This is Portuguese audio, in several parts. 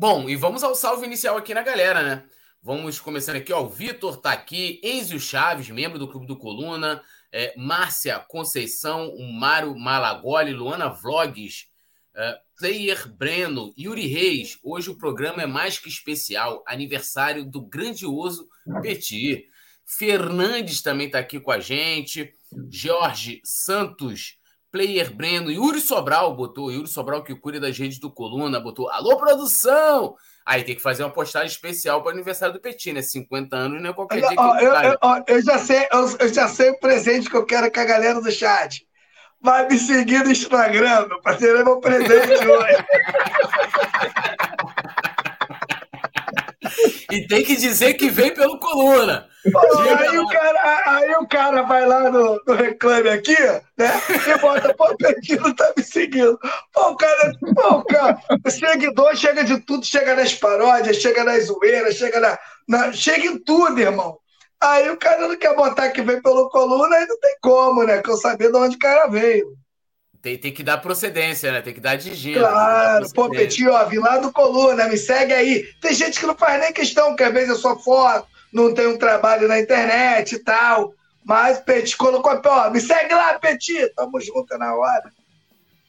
Bom, e vamos ao salve inicial aqui na galera, né? Vamos começando aqui, ó. O Vitor tá aqui, Enzio Chaves, membro do Clube do Coluna, é, Márcia Conceição, o Mário Malagoli, Luana Vlogs, é, Player Breno, Yuri Reis. Hoje o programa é mais que especial, aniversário do grandioso Petit. Fernandes também está aqui com a gente. Jorge Santos, Player Breno, Yuri Sobral botou, Yuri Sobral que cuida das redes do Coluna, botou Alô produção! Aí tem que fazer uma postagem especial para o aniversário do Petit, né? 50 anos não é qualquer dia que eu, eu, ó, eu, já sei, eu, eu, já sei o presente que eu quero com a galera do chat. Vai me seguir no Instagram, meu parceiro, é meu presente hoje. E tem que dizer que vem pelo coluna. aí, o cara, aí o cara vai lá no, no reclame aqui, né? E bota, pô, o Petino tá me seguindo. Pô, o cara, pô, o cara, o seguidor chega de tudo, chega nas paródias, chega nas zoeiras, chega na, na. Chega em tudo, irmão. Aí o cara não quer botar que vem pelo coluna, aí não tem como, né? Que eu saber de onde o cara veio. Tem, tem que dar procedência, né? Tem que dar de giro. Claro, pô, Petinho, ó, vim lá do Coluna, me segue aí. Tem gente que não faz nem questão, que às vezes eu sou foto, não tem um trabalho na internet e tal. Mas, Petit, colocou, ó, me segue lá, Petit, tamo junto na hora.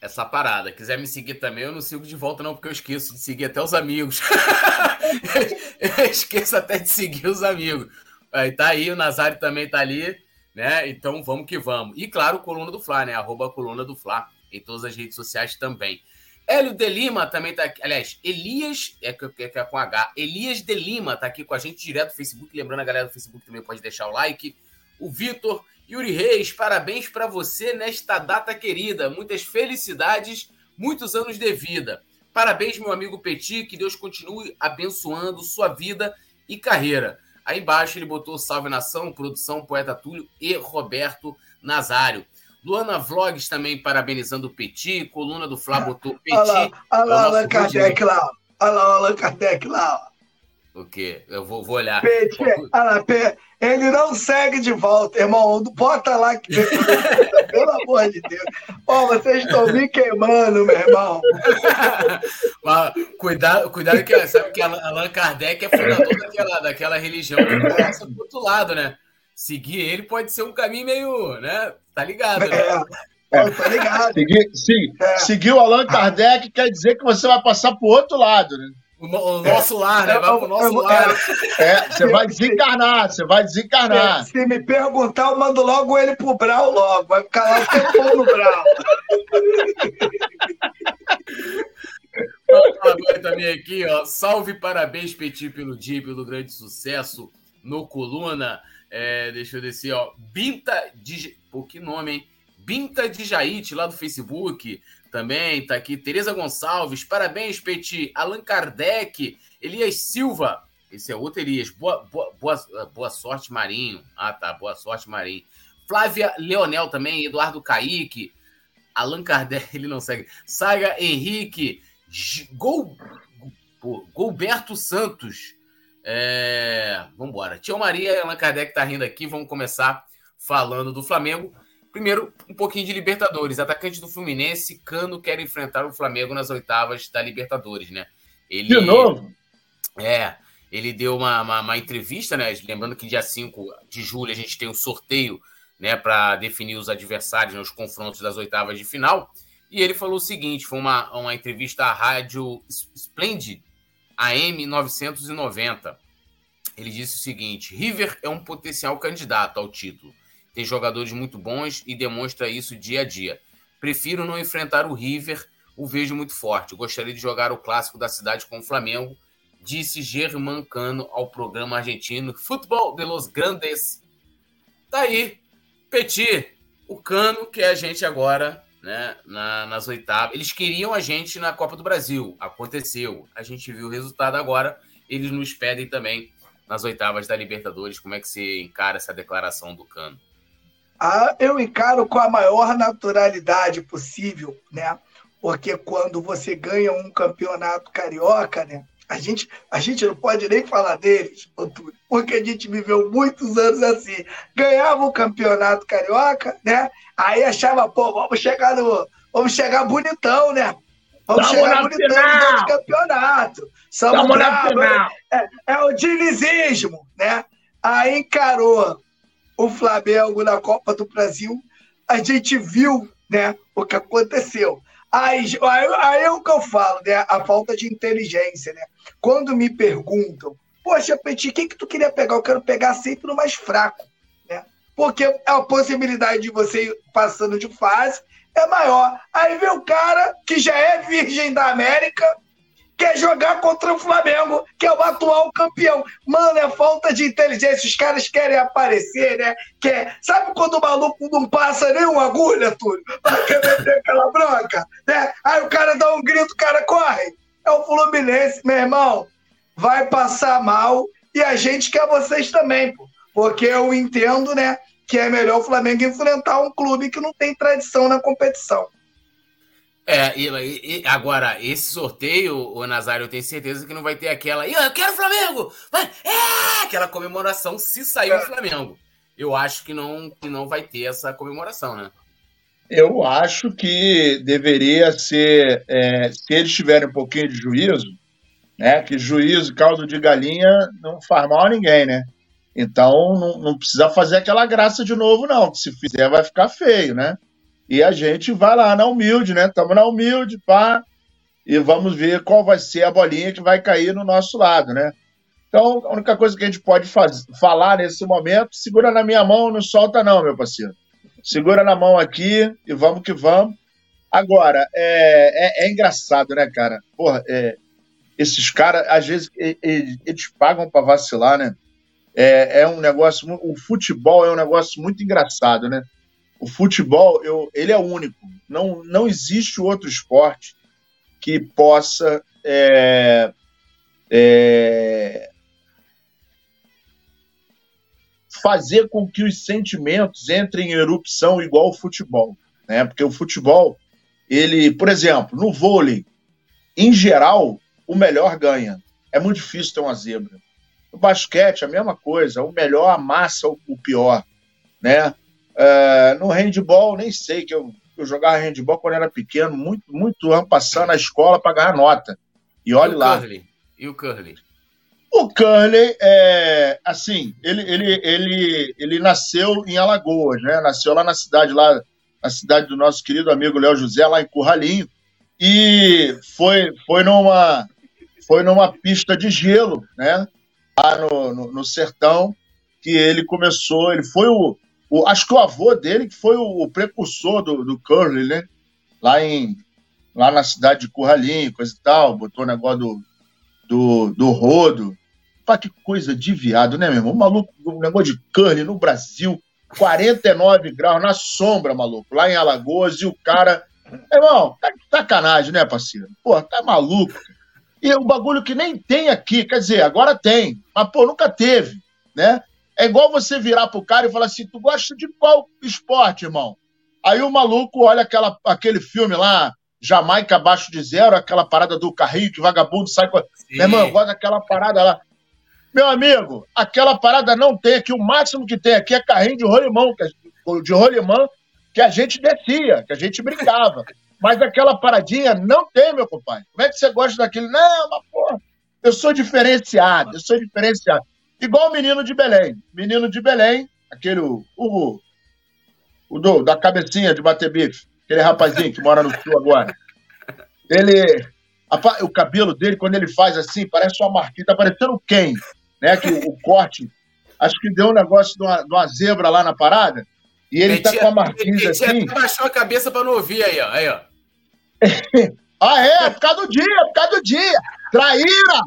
Essa parada. Quiser me seguir também, eu não sigo de volta, não, porque eu esqueço de seguir até os amigos. eu esqueço até de seguir os amigos. Aí tá aí, o Nazário também tá ali né? Então vamos que vamos. E claro, Coluna do Fla, né? Arroba Coluna do Fla em todas as redes sociais também. Hélio de Lima também tá aqui. Aliás, Elias, é, é, é com H. Elias de Lima tá aqui com a gente direto do Facebook. Lembrando, a galera do Facebook também pode deixar o like. O Vitor, Yuri Reis, parabéns para você nesta data querida. Muitas felicidades, muitos anos de vida. Parabéns, meu amigo Petit. Que Deus continue abençoando sua vida e carreira. Aí embaixo ele botou Salve Nação, produção Poeta Túlio e Roberto Nazário. Luana Vlogs também parabenizando o Petit, coluna do Flá botou Petit. Olha lá, olha lá, Allan Kardec lá. Olha lá, Allan Kardec lá. O quê? Eu vou, vou olhar. Olha lá, ele não segue de volta, irmão. Bota lá que. Pelo amor de Deus. Ó, oh, vocês estão me queimando, meu irmão. Mas, cuidado, cuidado que sabe que Allan Kardec é fundador daquela, daquela religião que começa do outro lado, né? Seguir ele pode ser um caminho meio, né? Tá ligado, né? É. É, tá ligado. Seguir, sim, é. seguir o Allan Kardec quer dizer que você vai passar pro outro lado, né? O, nosso lar, né? Vai pro nosso lar. É, você vai desencarnar, você vai desencarnar. É, se me perguntar, eu mando logo ele pro Brau logo. Vai ficar lá o tempo no Brau. Agora também aqui, ó. Salve, parabéns, Petit, pelo dia, pelo grande sucesso no Coluna. É, deixa eu descer, ó. Binta de. Pô, que nome, hein? Binta de Jaite, lá do Facebook também tá aqui. Tereza Gonçalves, parabéns, Peti. Allan Kardec, Elias Silva. Esse é outro Elias. Boa, boa, boa, boa sorte, Marinho. Ah, tá. Boa sorte, Marinho. Flávia Leonel também, Eduardo Caíque. Allan Kardec, ele não segue. Saga Henrique. Gol, Golberto Santos. É, vamos embora. Tio Maria Allan Kardec tá rindo aqui. Vamos começar falando do Flamengo. Primeiro, um pouquinho de Libertadores. Atacante do Fluminense, Cano quer enfrentar o Flamengo nas oitavas da Libertadores, né? Ele, de novo? É, ele deu uma, uma, uma, entrevista, né? Lembrando que dia 5 de julho a gente tem um sorteio, né, para definir os adversários nos né, confrontos das oitavas de final. E ele falou o seguinte: foi uma, uma entrevista à rádio Splendid, AM 990. Ele disse o seguinte: River é um potencial candidato ao título tem jogadores muito bons e demonstra isso dia a dia. Prefiro não enfrentar o River, o vejo muito forte. Gostaria de jogar o clássico da cidade com o Flamengo, disse Germán Cano ao programa argentino Futebol de los Grandes. Tá aí, Petit, o Cano que é a gente agora né, na, nas oitavas. Eles queriam a gente na Copa do Brasil, aconteceu. A gente viu o resultado agora, eles nos pedem também nas oitavas da Libertadores. Como é que você encara essa declaração do Cano? Ah, eu encaro com a maior naturalidade possível, né? Porque quando você ganha um campeonato carioca, né? A gente, a gente não pode nem falar deles, porque a gente viveu muitos anos assim. Ganhava o campeonato carioca, né? Aí achava, pô, vamos chegar no. Vamos chegar bonitão, né? Vamos Tamo chegar bonitando no campeonato. Estamos na final. É, é o dinizismo, né? Aí encarou o Flamengo na Copa do Brasil. A gente viu né, o que aconteceu. Aí, aí, aí é o que eu falo, né? A falta de inteligência, né? Quando me perguntam, poxa, Petit, o que, tu queria pegar? Eu quero pegar sempre no mais fraco, né? Porque a possibilidade de você ir passando de fase é maior. Aí vem o cara que já é virgem da América, quer jogar contra o Flamengo, que é o atual campeão. Mano, é falta de inteligência. Os caras querem aparecer, né? Quer... Sabe quando o maluco não passa nem uma agulha, Túlio? Pra meter aquela bronca? Né? Aí o cara dá um grito, o cara corre. É o Fluminense, meu irmão. Vai passar mal e a gente quer vocês também, pô. Porque eu entendo, né? que é melhor o Flamengo enfrentar um clube que não tem tradição na competição. É, e, e, agora, esse sorteio, o Nazário, eu tenho certeza que não vai ter aquela. Eu quero o Flamengo! Vai! É! Aquela comemoração se sair é. o Flamengo. Eu acho que não, que não vai ter essa comemoração, né? Eu acho que deveria ser, é, se eles tiverem um pouquinho de juízo, né? Que juízo, caldo de galinha, não faz mal a ninguém, né? Então não, não precisa fazer aquela graça de novo, não. Que se fizer vai ficar feio, né? E a gente vai lá na humilde, né? Estamos na humilde, pá, e vamos ver qual vai ser a bolinha que vai cair no nosso lado, né? Então, a única coisa que a gente pode faz, falar nesse momento, segura na minha mão, não solta não, meu parceiro. Segura na mão aqui e vamos que vamos. Agora, é, é, é engraçado, né, cara? Porra, é, esses caras, às vezes, eles, eles pagam para vacilar, né? é, é um negócio. O futebol é um negócio muito engraçado, né? O futebol, eu, ele é único. Não, não existe outro esporte que possa é, é, fazer com que os sentimentos entrem em erupção igual o futebol, né? Porque o futebol, ele, por exemplo, no vôlei, em geral, o melhor ganha. É muito difícil ter uma zebra. No basquete, a mesma coisa. O melhor amassa o, pior, né? É, no handball, nem sei que eu, eu jogava handball quando era pequeno, muito, muito ano passando na escola para ganhar nota. E olhe lá. Curly? E o Curly? O Curly, é, assim, ele, ele, ele, ele nasceu em Alagoas, né? Nasceu lá na cidade, lá na cidade do nosso querido amigo Léo José, lá em Curralinho. E foi, foi, numa, foi numa pista de gelo, né? lá no, no, no, sertão, que ele começou, ele foi o, o, acho que o avô dele que foi o, o precursor do, do curling, né? Lá em lá na cidade de Curralinho, coisa e tal, botou o negócio do, do, do rodo. Pá, que coisa de viado, né, meu irmão? O maluco, um negócio de curling no Brasil, 49 graus na sombra, maluco, lá em Alagoas, e o cara. Irmão, tá sacanagem, né, parceiro? Pô, tá maluco. E o bagulho que nem tem aqui, quer dizer, agora tem, mas pô, nunca teve, né? É igual você virar pro cara e falar assim: tu gosta de qual esporte, irmão? Aí o maluco olha aquela, aquele filme lá, Jamaica abaixo de zero, aquela parada do carrinho que vagabundo sai com. Meu irmão, eu gosto daquela parada lá. Meu amigo, aquela parada não tem aqui. O máximo que tem aqui é carrinho de rolimão, de rolimão que a gente descia, que a gente brincava. Mas aquela paradinha não tem, meu compadre. Como é que você gosta daquele? Não, mas porra, eu sou diferenciado, eu sou diferenciado. Igual o menino de Belém. Menino de Belém, aquele, o, o, o do, da cabecinha de bater bife, aquele rapazinho que mora no sul agora. Ele, a, o cabelo dele, quando ele faz assim, parece uma marquinha, tá parecendo quem? Né? Que o, o corte, acho que deu um negócio de uma, de uma zebra lá na parada. E ele tá com a marquinha assim. Ele baixou a cabeça para não ouvir aí, ó. Aí, ó. ah, é? Por causa do dia, por causa do dia. Traíra!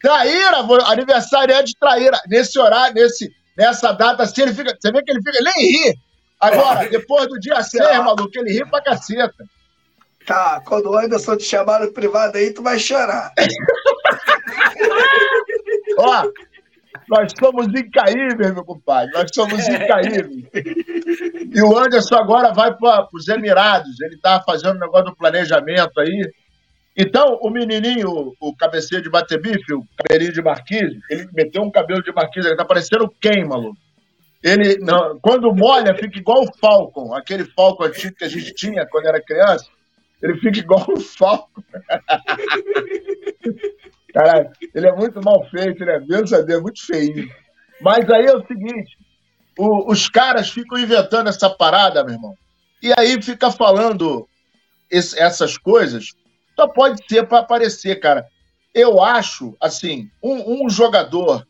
Traíra! Aniversário de traíra. Nesse horário, nesse, nessa data assim, ele fica. Você vê que ele fica. Ele nem ri. Agora, depois do dia 6, maluco, ele ri pra caceta. Tá, quando o Anderson te chamar no privado aí, tu vai chorar. Ó, nós somos incaíveis, meu compadre. Nós somos incaíveis. E o Anderson agora vai para os Emirados. Ele está fazendo um negócio do planejamento aí. Então, o menininho, o cabeceiro de bater bife, o cabelinho de marquise, ele meteu um cabelo de marquise, ele tá parecendo quem, maluco? Ele, não, quando molha, fica igual o Falcon, aquele Falcon antigo que a gente tinha quando era criança. ele fica igual o Falco. Caralho, ele é muito mal feito, ele é mesmo saber, é muito feio. Mas aí é o seguinte: o, os caras ficam inventando essa parada, meu irmão. E aí fica falando esse, essas coisas. Só pode ser para aparecer, cara. Eu acho, assim, um, um jogador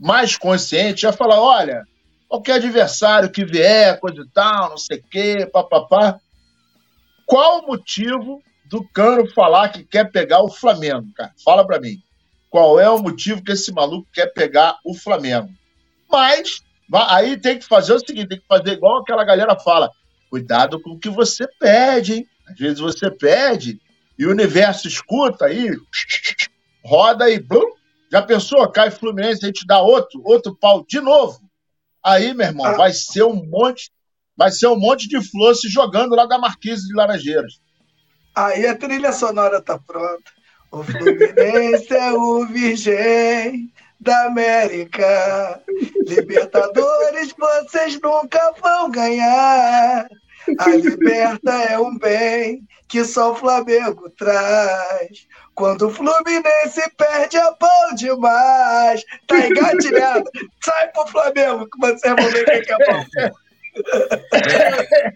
mais consciente já falar: olha, qualquer adversário que vier, coisa e tal, não sei o quê, papapá. Qual o motivo do Cano falar que quer pegar o Flamengo, cara? Fala para mim. Qual é o motivo que esse maluco quer pegar o Flamengo? Mas aí tem que fazer o seguinte, tem que fazer igual aquela galera fala, cuidado com o que você pede, hein? Às vezes você pede e o universo escuta aí, roda e blum, já pensou? Cai Fluminense, a gente dá outro, outro pau de novo. Aí, meu irmão, vai ser um monte, vai ser um monte de flor se jogando lá da Marquise de Laranjeiras. Aí a trilha sonora tá pronta. O Fluminense é o virgem da América. Libertadores vocês nunca vão ganhar. A liberta é um bem que só o Flamengo traz. Quando o Fluminense perde, é bom demais. Tá engatilhado. Sai pro Flamengo que vocês vão ver quem é bom.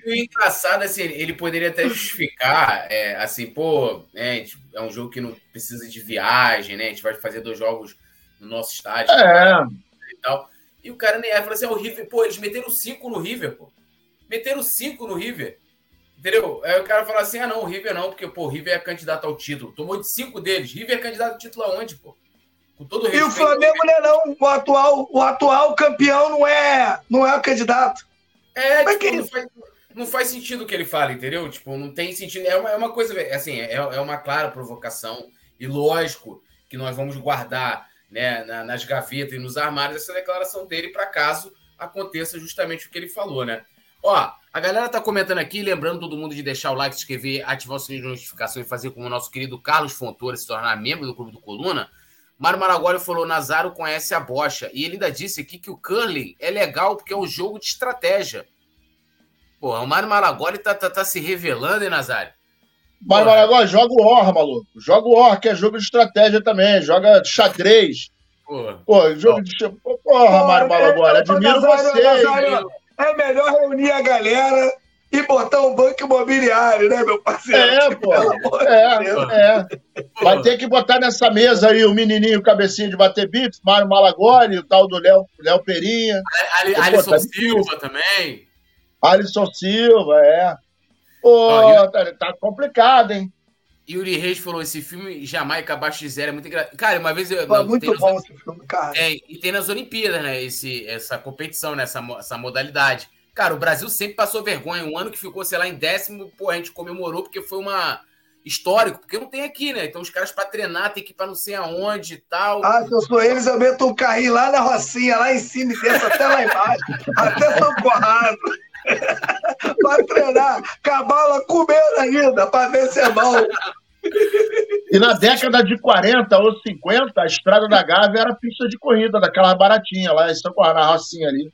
o engraçado, assim, ele poderia até justificar, é, assim, pô, né, é um jogo que não precisa de viagem, né? A gente vai fazer dois jogos no nosso estádio é. e tal. E o cara nem é, falou assim: é o River, pô, eles meteram cinco no River, pô. Meteram cinco no River. Entendeu? Aí o cara fala assim: ah, não, o River não, porque, pô, o River é candidato ao título. Tomou de cinco deles. River é candidato ao título aonde, pô? Com todo respeito. E o Flamengo não é não. O atual, o atual campeão não é, não é o candidato. É, tipo, que... não, faz, não faz sentido o que ele fala, entendeu? Tipo, não tem sentido. É uma, é uma coisa, assim, é, é uma clara provocação. E lógico que nós vamos guardar né, na, nas gavetas e nos armários essa declaração dele para caso aconteça justamente o que ele falou, né? Ó, a galera tá comentando aqui, lembrando todo mundo de deixar o like, se inscrever, ativar o sininho de notificação e fazer como o nosso querido Carlos Fontoura se tornar membro do Clube do Coluna. Mário Maragoli falou: Nazaro conhece a bocha. E ele ainda disse aqui que o curling é legal porque é um jogo de estratégia. Pô, o Mário Maragoli tá, tá, tá se revelando, hein, Nazário? Mário Maragoli, joga o Or, maluco. Joga o Or, que é jogo de estratégia também. Joga xadrez. Porra. Pô, jogo de. Porra, Mário Maragoli, admiro você. Nazário, é melhor reunir a galera e botar um banco imobiliário, né, meu parceiro? É, pô. É, é. Vai ter que botar nessa mesa aí o menininho cabecinha de bater bits, Mário Malagoli, o tal do Léo, Léo Perinha. Ali, Alisson tá Silva também. Alisson Silva, é. Pô, oh, tá, tá, complicado, hein? Yuri Reis falou: esse filme Jamaica abaixo de zero é muito engraçado. Cara, uma vez eu. Foi muito bom nas... esse filme, cara. É, e tem nas Olimpíadas, né? Esse, essa competição, né? Essa, essa modalidade. Cara, o Brasil sempre passou vergonha. Um ano que ficou, sei lá, em décimo, pô, a gente comemorou porque foi uma histórico, porque não tem aqui, né? Então os caras para treinar tem que ir para não sei aonde e tal. Ah, se eu sou eles, eu meto um carrinho lá na Rocinha, lá em cima e desço até lá embaixo, até São Corrado. para treinar, com a bala comendo ainda, para ver se é bom. E na década de 40 ou 50, a Estrada da Gávea era pista de corrida, daquela baratinha lá, em São na Rocinha ali.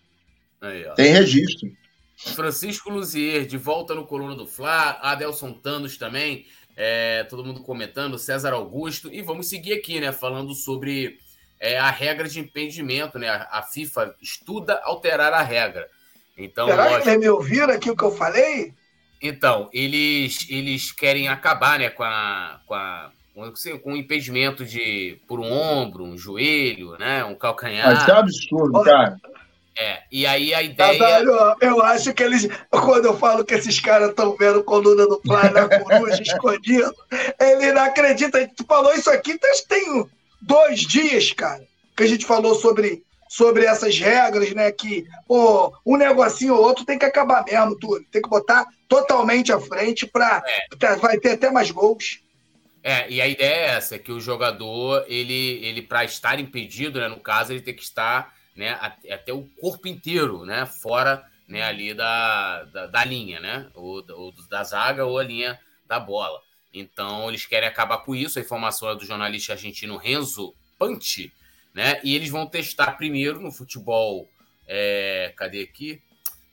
Aí, Tem registro. Francisco Luzier, de volta no Coluna do Fla. Adelson Tanos também. É, todo mundo comentando. César Augusto. E vamos seguir aqui, né? Falando sobre é, a regra de impedimento, né? A, a, FIFA estuda alterar a regra. Então, Será lógico... que me ouviram aqui o que eu falei? Então, eles, eles querem acabar né, com, a, com, a, com o impedimento de por um ombro, um joelho, né? Um calcanhar. Mas é absurdo, cara. É, e aí a ideia. Nazário, eu acho que eles, quando eu falo que esses caras estão vendo coluna do Fly na coruja escondido, ele não acredita. Tu falou isso aqui tem dois dias, cara, que a gente falou sobre, sobre essas regras, né? Que pô, um negocinho ou outro tem que acabar mesmo, tudo. Tem que botar totalmente à frente para é. vai ter até mais gols. É, e a ideia é essa, que o jogador, ele, ele para estar impedido, né, no caso, ele tem que estar né, até o corpo inteiro, né, fora né, ali da, da, da linha, né, ou, ou, da zaga ou a linha da bola. Então eles querem acabar com isso. A informação é do jornalista argentino Renzo Panti, né, e eles vão testar primeiro no futebol, é, cadê aqui?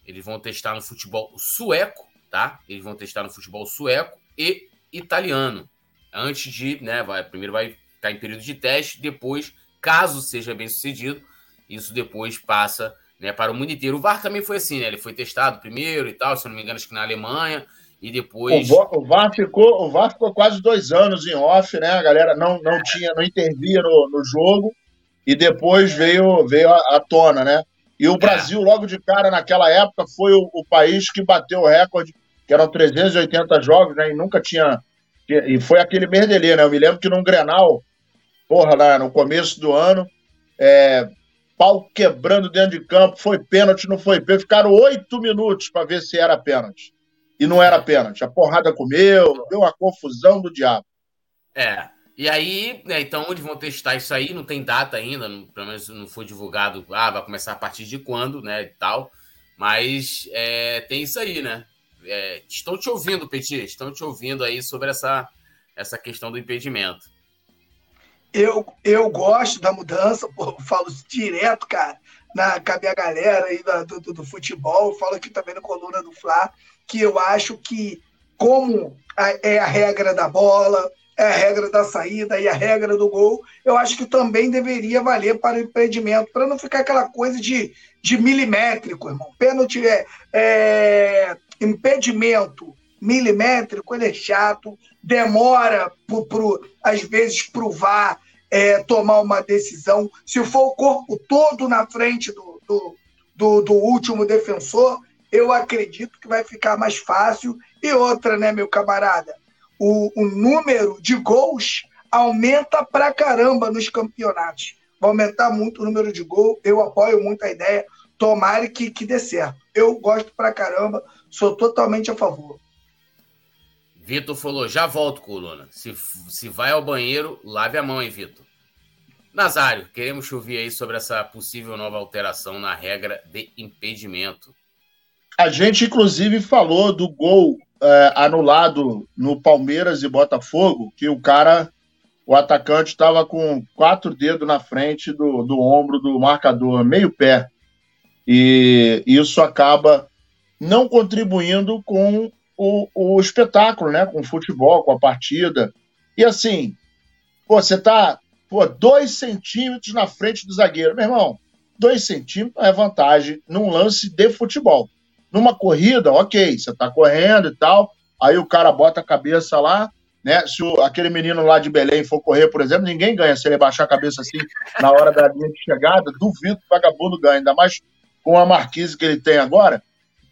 Eles vão testar no futebol sueco, tá? Eles vão testar no futebol sueco e italiano. Antes de, né, vai, primeiro vai ficar em período de teste, depois, caso seja bem sucedido, isso depois passa né, para o mundo inteiro. O VAR também foi assim, né? Ele foi testado primeiro e tal, se não me engano, acho que na Alemanha, e depois. O VAR ficou, o VAR ficou quase dois anos em off, né? A galera não, não tinha, não intervia no, no jogo, e depois veio, veio à tona, né? E o é. Brasil, logo de cara, naquela época, foi o, o, país que bateu o recorde, que eram 380 jogos, né? E nunca tinha. E foi aquele merdelê, né? Eu me lembro que num Grenal, porra, lá no começo do ano, é, pau quebrando dentro de campo, foi pênalti, não foi pênalti. Ficaram oito minutos para ver se era pênalti. E não era pênalti. A porrada comeu, deu uma confusão do diabo. É. E aí, né, então, eles vão testar isso aí, não tem data ainda, não, pelo menos não foi divulgado, ah, vai começar a partir de quando, né, e tal. Mas é, tem isso aí, né? É, estão te ouvindo, Petit, estão te ouvindo aí sobre essa, essa questão do impedimento. Eu, eu gosto da mudança, pô, falo direto, cara, na, com a minha galera aí do, do, do futebol, falo aqui também na coluna do Fla, que eu acho que, como a, é a regra da bola, é a regra da saída e a regra do gol, eu acho que também deveria valer para o impedimento, para não ficar aquela coisa de, de milimétrico, irmão. Pênalti é, é impedimento milimétrico, ele é chato, demora, pro, pro, às vezes, provar, é, tomar uma decisão. Se for o corpo todo na frente do, do, do, do último defensor, eu acredito que vai ficar mais fácil. E outra, né, meu camarada? O, o número de gols aumenta pra caramba nos campeonatos. Vai aumentar muito o número de gols. Eu apoio muito a ideia. Tomara que, que dê certo. Eu gosto pra caramba, sou totalmente a favor. Vitor falou: já volto, coluna. Se, se vai ao banheiro, lave a mão, hein, Vitor. Nazário, queremos ouvir aí sobre essa possível nova alteração na regra de impedimento. A gente, inclusive, falou do gol é, anulado no Palmeiras e Botafogo, que o cara, o atacante, estava com quatro dedos na frente do, do ombro do marcador, meio pé. E isso acaba não contribuindo com o, o espetáculo, né? Com o futebol, com a partida. E assim, pô, você tá pô, dois centímetros na frente do zagueiro. Meu irmão, dois centímetros é vantagem num lance de futebol. Numa corrida, ok, você tá correndo e tal, aí o cara bota a cabeça lá, né? Se o, aquele menino lá de Belém for correr, por exemplo, ninguém ganha se ele baixar a cabeça assim na hora da linha de chegada, duvido que o vagabundo ganhe, ainda mais com a marquise que ele tem agora.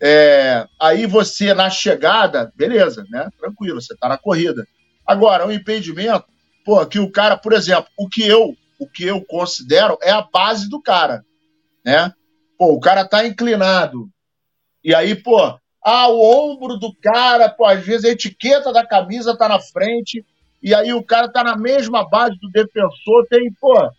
É, aí você, na chegada, beleza, né? Tranquilo, você tá na corrida. Agora, o impedimento, pô, que o cara, por exemplo, o que eu, o que eu considero é a base do cara, né? Pô, o cara tá inclinado. E aí, pô, ah, o ombro do cara, pô, às vezes a etiqueta da camisa tá na frente, e aí o cara tá na mesma base do defensor, tem, pô,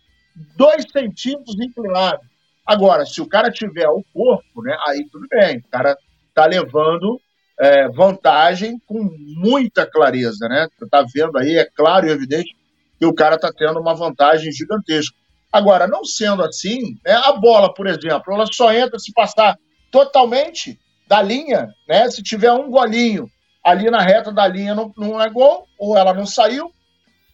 dois centímetros inclinado. Agora, se o cara tiver o corpo, né, aí tudo bem. O cara tá levando é, vantagem com muita clareza, né? Tá vendo aí, é claro e evidente que o cara tá tendo uma vantagem gigantesca. Agora, não sendo assim, né, a bola, por exemplo, ela só entra se passar totalmente da linha, né? Se tiver um golinho ali na reta da linha não, não é gol, ou ela não saiu.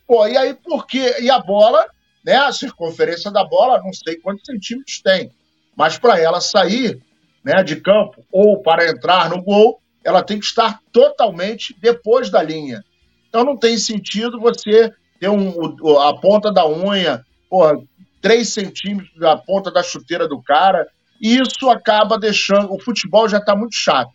Pô, e aí por quê? E a bola né? A circunferência da bola, não sei quantos centímetros tem, mas para ela sair né, de campo ou para entrar no gol, ela tem que estar totalmente depois da linha. Então não tem sentido você ter um, a ponta da unha, porra, 3 centímetros da ponta da chuteira do cara, e isso acaba deixando. O futebol já está muito chato.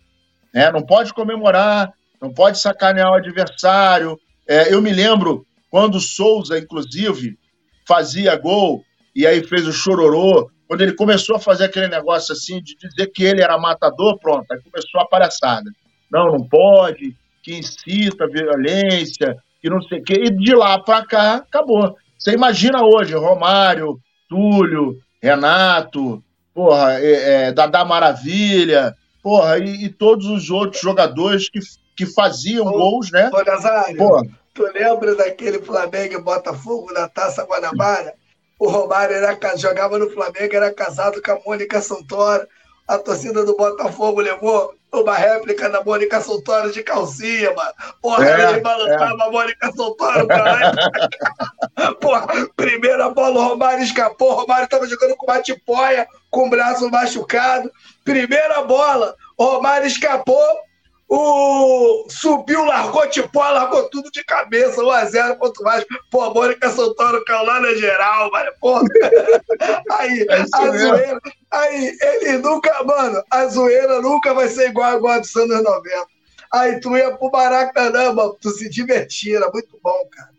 Né? Não pode comemorar, não pode sacanear o adversário. É, eu me lembro quando o Souza, inclusive, fazia gol e aí fez o chororô. Quando ele começou a fazer aquele negócio assim de dizer que ele era matador, pronto, aí começou a palhaçada. Não, não pode, que incita violência, que não sei o quê. E de lá para cá, acabou. Você imagina hoje, Romário, Túlio, Renato, porra, é, é, Dadá Maravilha, porra, e, e, todos os outros jogadores que, que faziam ô, gols, né? Ô, Nazário, porra. Tu lembra daquele Flamengo e Botafogo na Taça Guanabara? O Romário era, jogava no Flamengo, era casado com a Mônica Santoro. A torcida do Botafogo levou uma réplica da Mônica Soltório de calcinha, mano. Porra, é, ele balançava é. a Mônica Soltório, caralho. Porra, primeira bola, o Romário escapou, o Romário tava jogando com bate-poia, com o braço machucado. Primeira bola, o Romário escapou, o subiu, largou tipo, largou tudo de cabeça, 1x0 contra o Vasco. Pô, a Mônica Santoro na geral, mano. Pô. Aí, é a zoeira. Aí, ele nunca, mano, a zoeira nunca vai ser igual, igual a dos anos 90. Aí tu ia pro Maracanã, mano, tu se divertia, era muito bom, cara.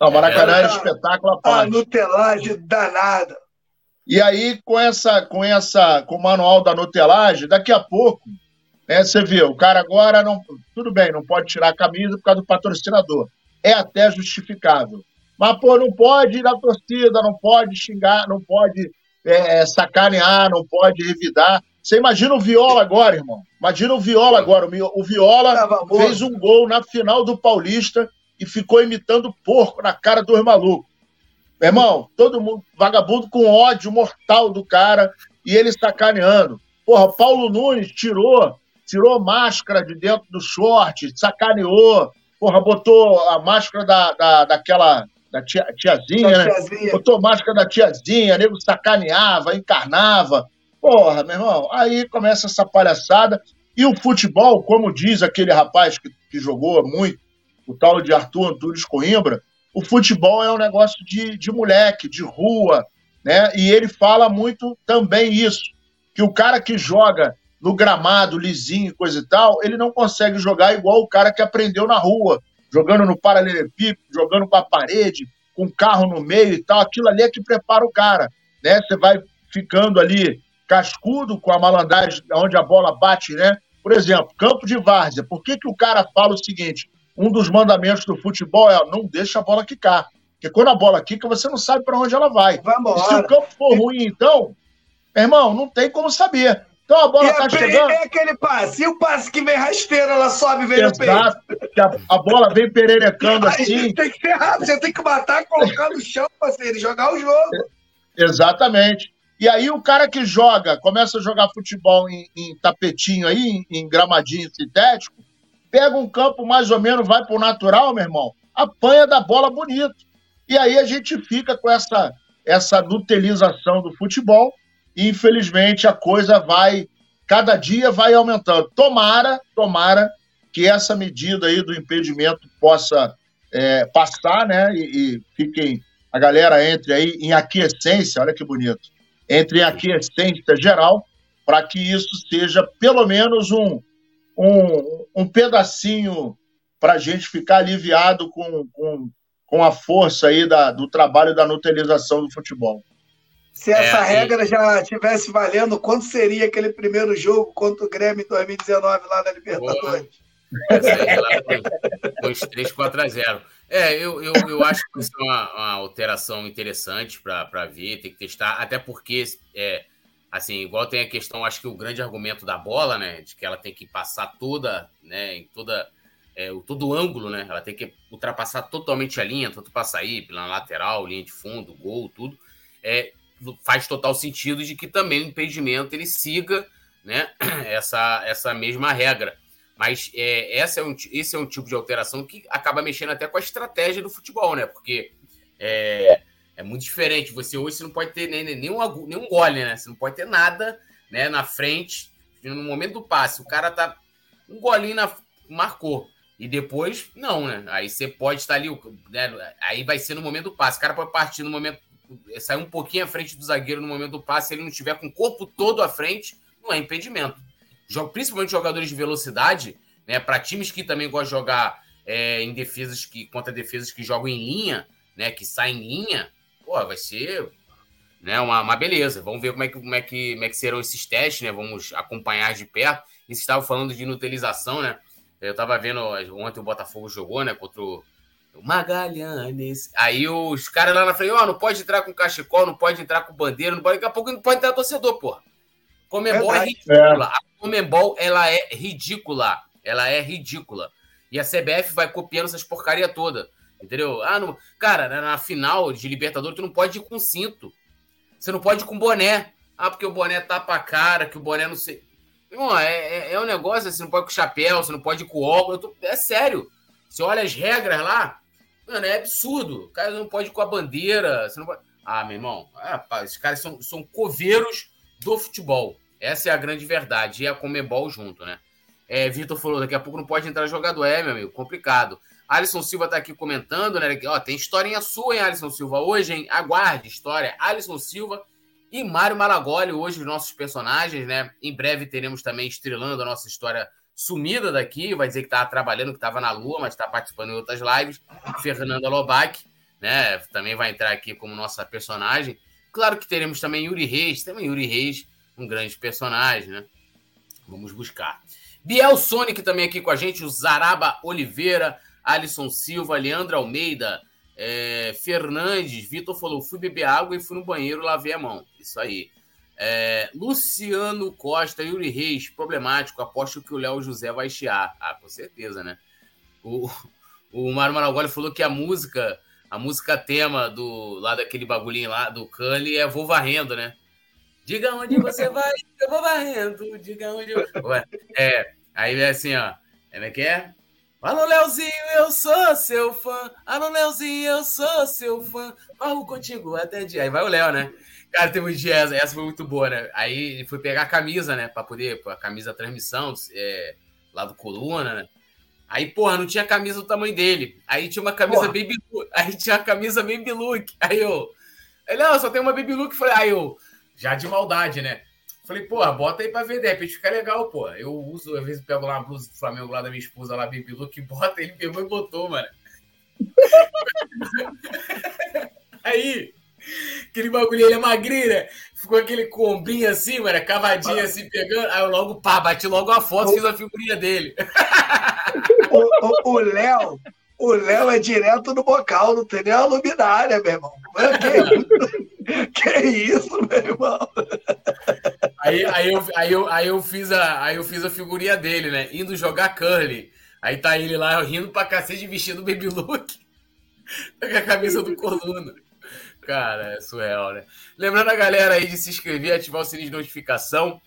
Não, Maracanã era, era espetáculo parte. A nutelagem danada. E aí, com essa, com essa, com o manual da nutelagem, daqui a pouco é, você vê, o cara agora não. Tudo bem, não pode tirar a camisa por causa do patrocinador. É até justificável. Mas, pô, não pode ir na torcida, não pode xingar, não pode é, sacanear, não pode revidar. Você imagina o Viola agora, irmão. Imagina o Viola agora. O Viola fez um gol na final do Paulista e ficou imitando porco na cara dos malucos. Meu irmão, todo mundo, vagabundo com ódio mortal do cara e ele sacaneando. Porra, Paulo Nunes tirou tirou máscara de dentro do short, sacaneou, porra, botou a máscara da, da, daquela da tia, tiazinha, da né? Tiazinha. Botou máscara da tiazinha, nego sacaneava, encarnava. Porra, meu irmão, aí começa essa palhaçada. E o futebol, como diz aquele rapaz que, que jogou muito, o tal de Arthur Antunes Coimbra, o futebol é um negócio de, de moleque, de rua, né? E ele fala muito também isso, que o cara que joga no gramado lisinho, coisa e tal, ele não consegue jogar igual o cara que aprendeu na rua, jogando no paralelepípedo, jogando com a parede, com o carro no meio e tal. Aquilo ali é que prepara o cara, né? Você vai ficando ali cascudo com a malandragem onde a bola bate, né? Por exemplo, campo de várzea. Por que, que o cara fala o seguinte? Um dos mandamentos do futebol é não deixa a bola quicar. Porque quando a bola quica, você não sabe para onde ela vai. vai e se o campo for ruim, então, irmão, não tem como saber. Então a bola e tá chegando. É aquele passe. E o passe que vem rasteiro, ela sobe e vem Exato, no peito. A, a bola vem pererecando assim. Tem que ser rápido, você tem que matar, colocar no chão, parceiro, e jogar o jogo. Exatamente. E aí o cara que joga, começa a jogar futebol em, em tapetinho aí, em, em, gramadinho sintético, pega um campo mais ou menos, vai pro natural, meu irmão, apanha da bola bonito. E aí a gente fica com essa, essa nutelização do futebol infelizmente a coisa vai, cada dia vai aumentando. Tomara, tomara que essa medida aí do impedimento possa é, passar, né? E, e, fiquem, a galera entre aí em aquiescência, olha que bonito, entre em aquiescência geral, para que isso seja pelo menos um, um, um pedacinho para a gente ficar aliviado com, com, com a força aí da, do trabalho da nutilização do futebol. Se essa é, regra e... já tivesse valendo, quanto seria aquele primeiro jogo contra o Grêmio em 2019 lá na Libertadores? Foi uns 3, 4 a 0. É, eu, eu, eu acho que isso é uma, uma alteração interessante para ver, tem que testar, até porque, é, assim, igual tem a questão, acho que o grande argumento da bola, né, de que ela tem que passar toda, né, em toda, é, todo o ângulo, né, ela tem que ultrapassar totalmente a linha, tanto para sair, pela lateral, linha de fundo, gol, tudo. É, faz total sentido de que também o impedimento ele siga né, essa, essa mesma regra. Mas é, essa é um, esse é um tipo de alteração que acaba mexendo até com a estratégia do futebol, né? Porque é, é muito diferente. Você hoje você não pode ter nem, nenhum, nenhum gole, né? Você não pode ter nada né, na frente, no momento do passe. O cara tá um golinho na, marcou. E depois, não, né? Aí você pode estar ali, né? aí vai ser no momento do passe. O cara pode partir no momento sair um pouquinho à frente do zagueiro no momento do passe, se ele não estiver com o corpo todo à frente, não é impedimento. Principalmente jogadores de velocidade, né, para times que também gostam de jogar é, em defesas que contra defesas que jogam em linha, né, que saem em linha, pô, vai ser né, uma, uma beleza. Vamos ver como é, que, como, é que, como é que serão esses testes, né? Vamos acompanhar de perto. E você estava falando de inutilização, né? Eu estava vendo ontem o Botafogo jogou, né, contra o Magalhães. Aí os caras lá na frente, ó, oh, não pode entrar com cachecol, não pode entrar com bandeira, não pode, daqui a pouco não pode entrar torcedor, porra. Comembol é, é ridícula. É. A Comembol, ela é ridícula. Ela é ridícula. E a CBF vai copiando essas porcaria toda. Entendeu? Ah, não... Cara, na final de Libertadores, tu não pode ir com cinto. Você não pode ir com boné. Ah, porque o boné tapa a cara, que o boné não sei. Irmão, é, é, é um negócio assim, não pode com chapéu, você não pode ir com óculos. Tô... É sério. Você olha as regras lá, mano, é absurdo. O cara não pode ir com a bandeira. Você não pode... Ah, meu irmão, é, esses caras são, são coveiros do futebol. Essa é a grande verdade. E a Comebol junto, né? É, Vitor falou, daqui a pouco não pode entrar jogador. É, meu amigo, complicado. Alisson Silva tá aqui comentando, né? Ó, tem historinha sua, hein, Alisson Silva? Hoje, hein? Aguarde, história. Alisson Silva e Mário Malagoli, hoje os nossos personagens, né? Em breve teremos também estrelando a nossa história sumida daqui. Vai dizer que estava trabalhando, que estava na Lua, mas está participando em outras lives. Fernanda Lobac, né? Também vai entrar aqui como nossa personagem. Claro que teremos também Yuri Reis, também Yuri Reis, um grande personagem, né? Vamos buscar. Biel Sonic também aqui com a gente, o Zaraba Oliveira, Alisson Silva, Leandro Almeida, é, Fernandes, Vitor falou: fui beber água e fui no banheiro, lavei a mão. Isso aí. É, Luciano Costa, Yuri Reis, problemático. Aposto que o Léo José vai chiar. Ah, com certeza, né? O, o Mário Maragoli falou que a música, a música tema do lá daquele bagulhinho lá do Cully é Vou Varrendo, né? Diga onde você vai, eu vou varrendo. Diga onde. Eu... É, aí é assim, ó. Como é que é? Alô, Leozinho, eu sou seu fã. Alô, Leozinho, eu sou seu fã. Varro contigo até dia. Aí vai o Léo, né? Cara, teve um dia, essa foi muito boa, né? Aí ele foi pegar a camisa, né? Pra poder, a camisa transmissão, é, lá do Coluna, né? Aí, porra, não tinha camisa do tamanho dele. Aí tinha uma camisa porra. Baby Look. Aí tinha a camisa Baby Look. Aí eu. Ele, não, só tem uma Baby Look. Falei, aí eu já de maldade, né? Falei, pô, bota aí pra ver, de repente fica legal, pô. Eu uso, às vezes pego lá uma blusa do Flamengo lá da minha esposa, lá, Baby Look, bota, ele pegou e botou, mano. aí, aquele bagulho, ele é magrinho, né? Ficou aquele combinho assim, mano, cavadinho assim, pegando. Aí eu logo, pá, bati logo a foto, fiz a figurinha dele. O Léo, o Léo é direto no bocal, não tem nem a luminária, meu irmão. Que isso, meu irmão? Aí, aí, eu, aí, eu, aí, eu fiz a, aí eu fiz a figurinha dele, né? Indo jogar curly. Aí tá ele lá rindo pra cacete vestindo baby look. com a camisa do Coluna. Cara, é surreal, né? Lembrando a galera aí de se inscrever, ativar o sininho de notificação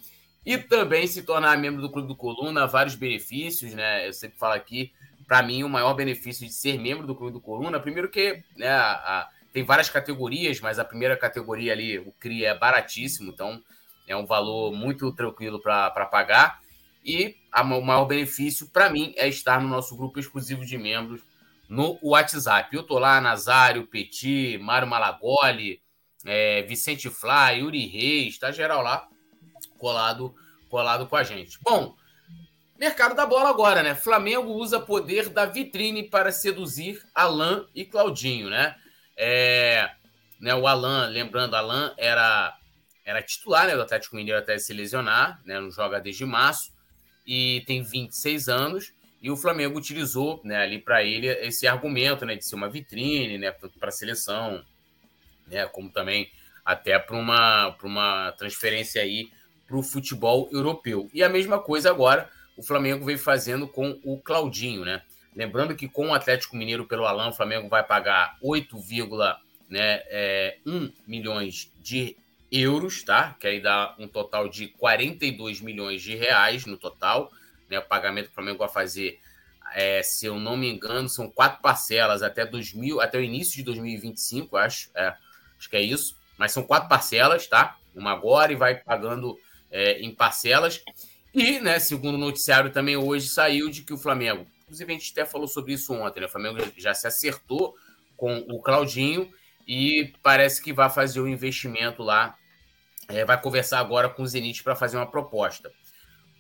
e também se tornar membro do Clube do Coluna, vários benefícios, né? Eu sempre falo aqui, para mim, o maior benefício de ser membro do Clube do Coluna, primeiro que né, a, a tem várias categorias, mas a primeira categoria ali, o CRI, é baratíssimo, então é um valor muito tranquilo para pagar. E a, o maior benefício, para mim, é estar no nosso grupo exclusivo de membros no WhatsApp. Eu tô lá, Nazário, Petit, Mário Malagoli, é, Vicente Flá, Yuri Reis, tá geral lá, colado, colado com a gente. Bom, mercado da bola agora, né? Flamengo usa poder da vitrine para seduzir Alain e Claudinho, né? É, né, o Alan, lembrando, Alan era, era titular né, do Atlético Mineiro até se lesionar, né, não joga desde março, e tem 26 anos. E o Flamengo utilizou né, ali para ele esse argumento né, de ser uma vitrine né, para a seleção, né, como também até para uma, uma transferência aí para o futebol europeu. E a mesma coisa agora o Flamengo vem fazendo com o Claudinho, né? Lembrando que com o Atlético Mineiro pelo Alan, o Flamengo vai pagar 8,1 né, é, milhões de euros, tá? Que aí dá um total de 42 milhões de reais no total. Né? O pagamento que o Flamengo vai fazer, é, se eu não me engano, são quatro parcelas até 2000, até o início de 2025, acho. É, acho que é isso. Mas são quatro parcelas, tá? Uma agora e vai pagando é, em parcelas. E, né, segundo o noticiário também hoje saiu de que o Flamengo Inclusive, a gente até falou sobre isso ontem, né? O Flamengo já se acertou com o Claudinho e parece que vai fazer o um investimento lá. É, vai conversar agora com o Zenit para fazer uma proposta.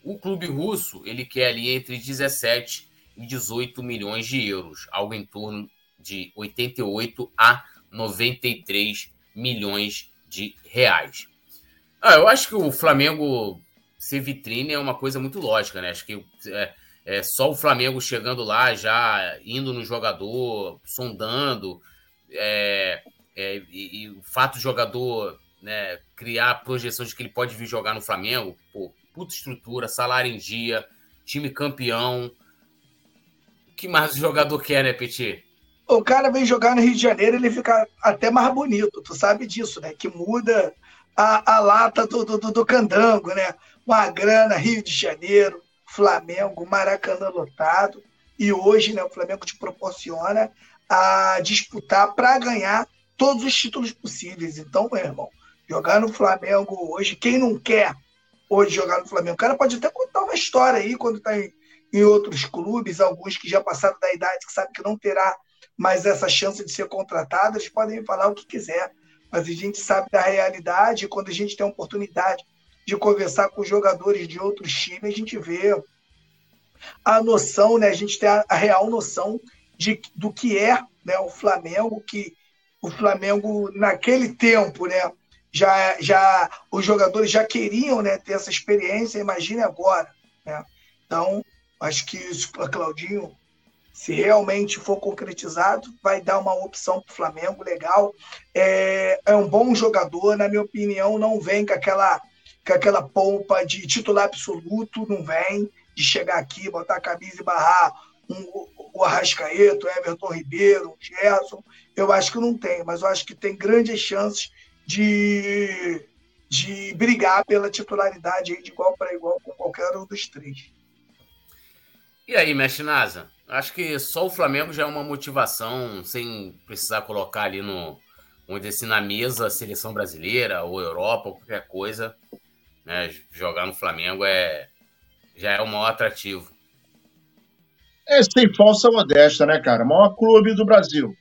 O clube russo ele quer ali entre 17 e 18 milhões de euros, algo em torno de 88 a 93 milhões de reais. Ah, eu acho que o Flamengo ser vitrine é uma coisa muito lógica, né? Acho que é, é, só o Flamengo chegando lá, já indo no jogador, sondando, é, é, e, e, o fato do jogador né, criar projeções de que ele pode vir jogar no Flamengo, pô, puta estrutura, salário em dia, time campeão. O que mais o jogador quer, né, Petit? O cara vem jogar no Rio de Janeiro, ele fica até mais bonito, tu sabe disso, né? Que muda a, a lata do, do, do candango, né? Uma grana, Rio de Janeiro, Flamengo, Maracanã lotado. E hoje né, o Flamengo te proporciona a disputar para ganhar todos os títulos possíveis. Então, meu irmão, jogar no Flamengo hoje, quem não quer hoje jogar no Flamengo? O cara pode até contar uma história aí quando está em, em outros clubes, alguns que já passaram da idade, que sabem que não terá mais essa chance de ser contratado, eles podem falar o que quiser. Mas a gente sabe da realidade, quando a gente tem a oportunidade de conversar com jogadores de outros times, a gente vê a noção, né? A gente tem a, a real noção de, do que é né, o Flamengo, que o Flamengo naquele tempo, né? Já, já os jogadores já queriam né, ter essa experiência, imagine agora. Né? Então, acho que isso, Claudinho, se realmente for concretizado, vai dar uma opção para o Flamengo legal. É, é um bom jogador, na minha opinião, não vem com aquela, com aquela polpa de titular absoluto, não vem de chegar aqui, botar a camisa e barrar um, o Arrascaeta, o Everton Ribeiro, o Gerson. Eu acho que não tem, mas eu acho que tem grandes chances de, de brigar pela titularidade de igual para igual com qualquer um dos três. E aí, mestre Nasa? Acho que só o Flamengo já é uma motivação, sem precisar colocar ali no, onde assim, na mesa a seleção brasileira ou Europa ou qualquer coisa. Né? Jogar no Flamengo é, já é o maior atrativo. É sem falsa modéstia, né, cara? maior clube do Brasil.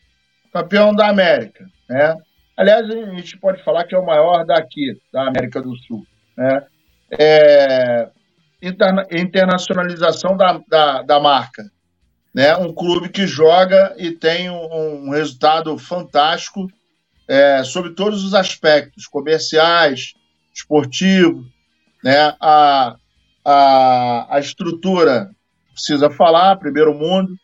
Campeão da América, né? Aliás, a gente pode falar que é o maior daqui, da América do Sul, né? É... Interna... internacionalização da, da, da, marca, né? Um clube que joga e tem um, um resultado fantástico é, sobre todos os aspectos, comerciais, esportivo, né? A, a, a estrutura precisa falar, primeiro mundo,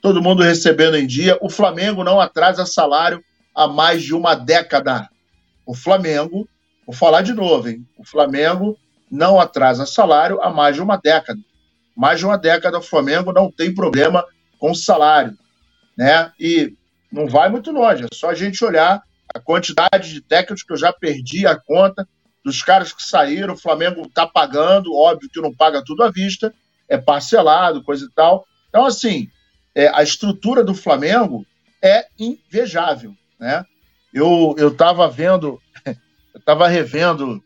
todo mundo recebendo em dia. O Flamengo não atrasa salário há mais de uma década. O Flamengo, vou falar de novo, hein? O Flamengo não atrasa salário há mais de uma década. Mais de uma década o Flamengo não tem problema com salário, né? E não vai muito longe, é só a gente olhar a quantidade de técnicos que eu já perdi a conta dos caras que saíram, o Flamengo está pagando, óbvio que não paga tudo à vista, é parcelado, coisa e tal. Então, assim, é, a estrutura do Flamengo é invejável, né? Eu estava vendo, eu estava revendo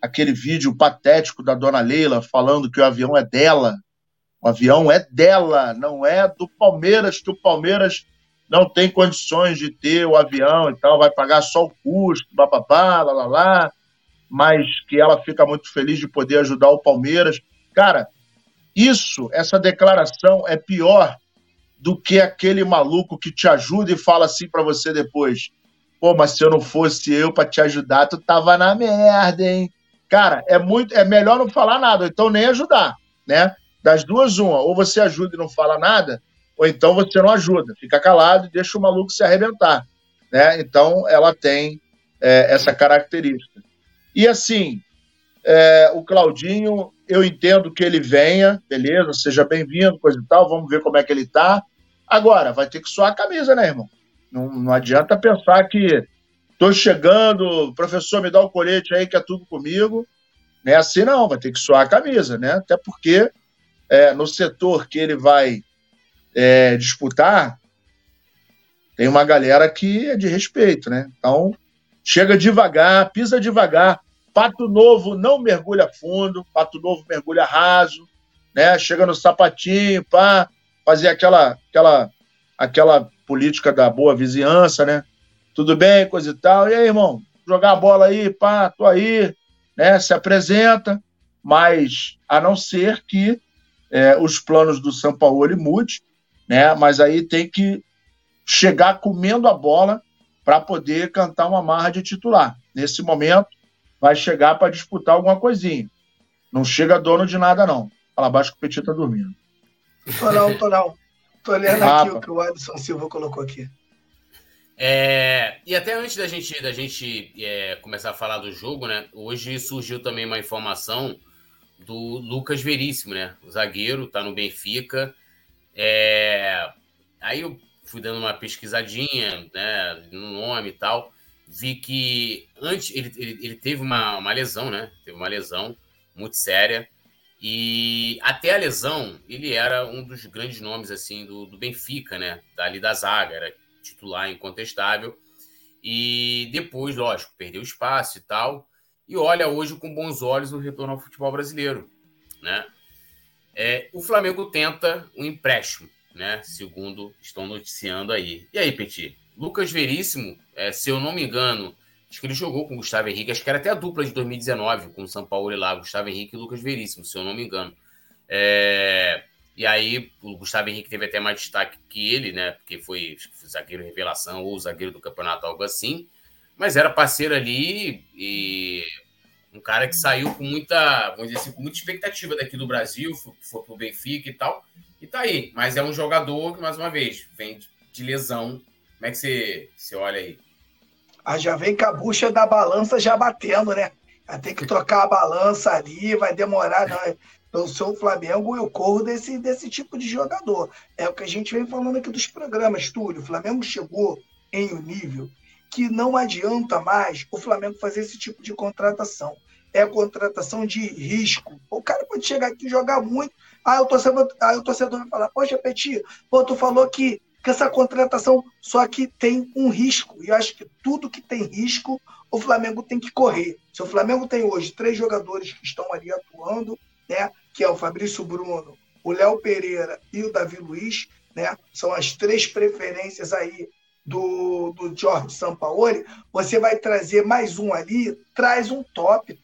aquele vídeo patético da dona Leila falando que o avião é dela. O avião é dela, não é do Palmeiras, que o Palmeiras não tem condições de ter o avião e tal, vai pagar só o custo, papapá, lá, lá, lá, mas que ela fica muito feliz de poder ajudar o Palmeiras. Cara, isso, essa declaração é pior do que aquele maluco que te ajuda e fala assim para você depois: pô, mas se eu não fosse eu para te ajudar, tu tava na merda, hein? Cara, é muito, é melhor não falar nada, então nem ajudar, né? Das duas, uma, ou você ajuda e não fala nada, ou então você não ajuda, fica calado e deixa o maluco se arrebentar, né? Então ela tem é, essa característica. E assim, é, o Claudinho eu entendo que ele venha, beleza, seja bem-vindo, coisa e tal, vamos ver como é que ele tá. Agora, vai ter que suar a camisa, né, irmão? Não, não adianta pensar que tô chegando, professor, me dá o colete aí que é tudo comigo. Não é assim, não, vai ter que suar a camisa, né? Até porque é, no setor que ele vai é, disputar, tem uma galera que é de respeito, né? Então, chega devagar, pisa devagar, Pato Novo não mergulha fundo, Pato Novo mergulha raso, né? Chega no sapatinho, pá, fazer aquela, aquela, aquela política da boa vizinhança, né? Tudo bem, coisa e tal. E aí, irmão, jogar a bola aí, pá, tô aí, né? Se apresenta, mas a não ser que é, os planos do São Paulo mude, né? Mas aí tem que chegar comendo a bola para poder cantar uma marra de titular. Nesse momento, vai chegar para disputar alguma coisinha. Não chega dono de nada, não. Fala abaixo que o Petit tá dormindo. Tô não, tô não. Tô lendo aqui o que o Alisson Silva colocou aqui. É, e até antes da gente, da gente é, começar a falar do jogo, né? Hoje surgiu também uma informação do Lucas Veríssimo, né? O zagueiro, tá no Benfica. É, aí eu fui dando uma pesquisadinha, né? No nome e tal. Vi que antes ele, ele, ele, teve uma, uma lesão, né? Teve uma lesão muito séria. E até a lesão, ele era um dos grandes nomes assim do, do Benfica, né? Dali da zaga, era titular incontestável. E depois, lógico, perdeu espaço e tal. E olha hoje com bons olhos o retorno ao futebol brasileiro, né? É, o Flamengo tenta um empréstimo, né? Segundo estão noticiando aí. E aí, Petit? Lucas Veríssimo, é, se eu não me engano, acho que ele jogou com o Gustavo Henrique, acho que era até a dupla de 2019 com o São Paulo e lá, Gustavo Henrique e Lucas Veríssimo, se eu não me engano. É, e aí o Gustavo Henrique teve até mais destaque que ele, né? Porque foi, zagueiro revelação ou zagueiro do campeonato, algo assim. Mas era parceiro ali e um cara que saiu com muita, vamos dizer assim, com muita expectativa daqui do Brasil, foi, foi pro Benfica e tal. E tá aí. Mas é um jogador que, mais uma vez, vem de lesão como é que você, você olha aí? Ah, já vem com a bucha da balança já batendo, né? Vai ter que trocar a balança ali, vai demorar. Não. Eu sou o Flamengo e eu corro desse, desse tipo de jogador. É o que a gente vem falando aqui dos programas, Túlio. O Flamengo chegou em um nível que não adianta mais o Flamengo fazer esse tipo de contratação. É contratação de risco. O cara pode chegar aqui e jogar muito. Aí o torcedor, aí o torcedor vai falar: Poxa, Petit, pô, tu falou que que essa contratação só que tem um risco. E eu acho que tudo que tem risco, o Flamengo tem que correr. Se o Flamengo tem hoje três jogadores que estão ali atuando, né, que é o Fabrício Bruno, o Léo Pereira e o Davi Luiz, né, são as três preferências aí do, do Jorge Sampaoli, você vai trazer mais um ali, traz um top.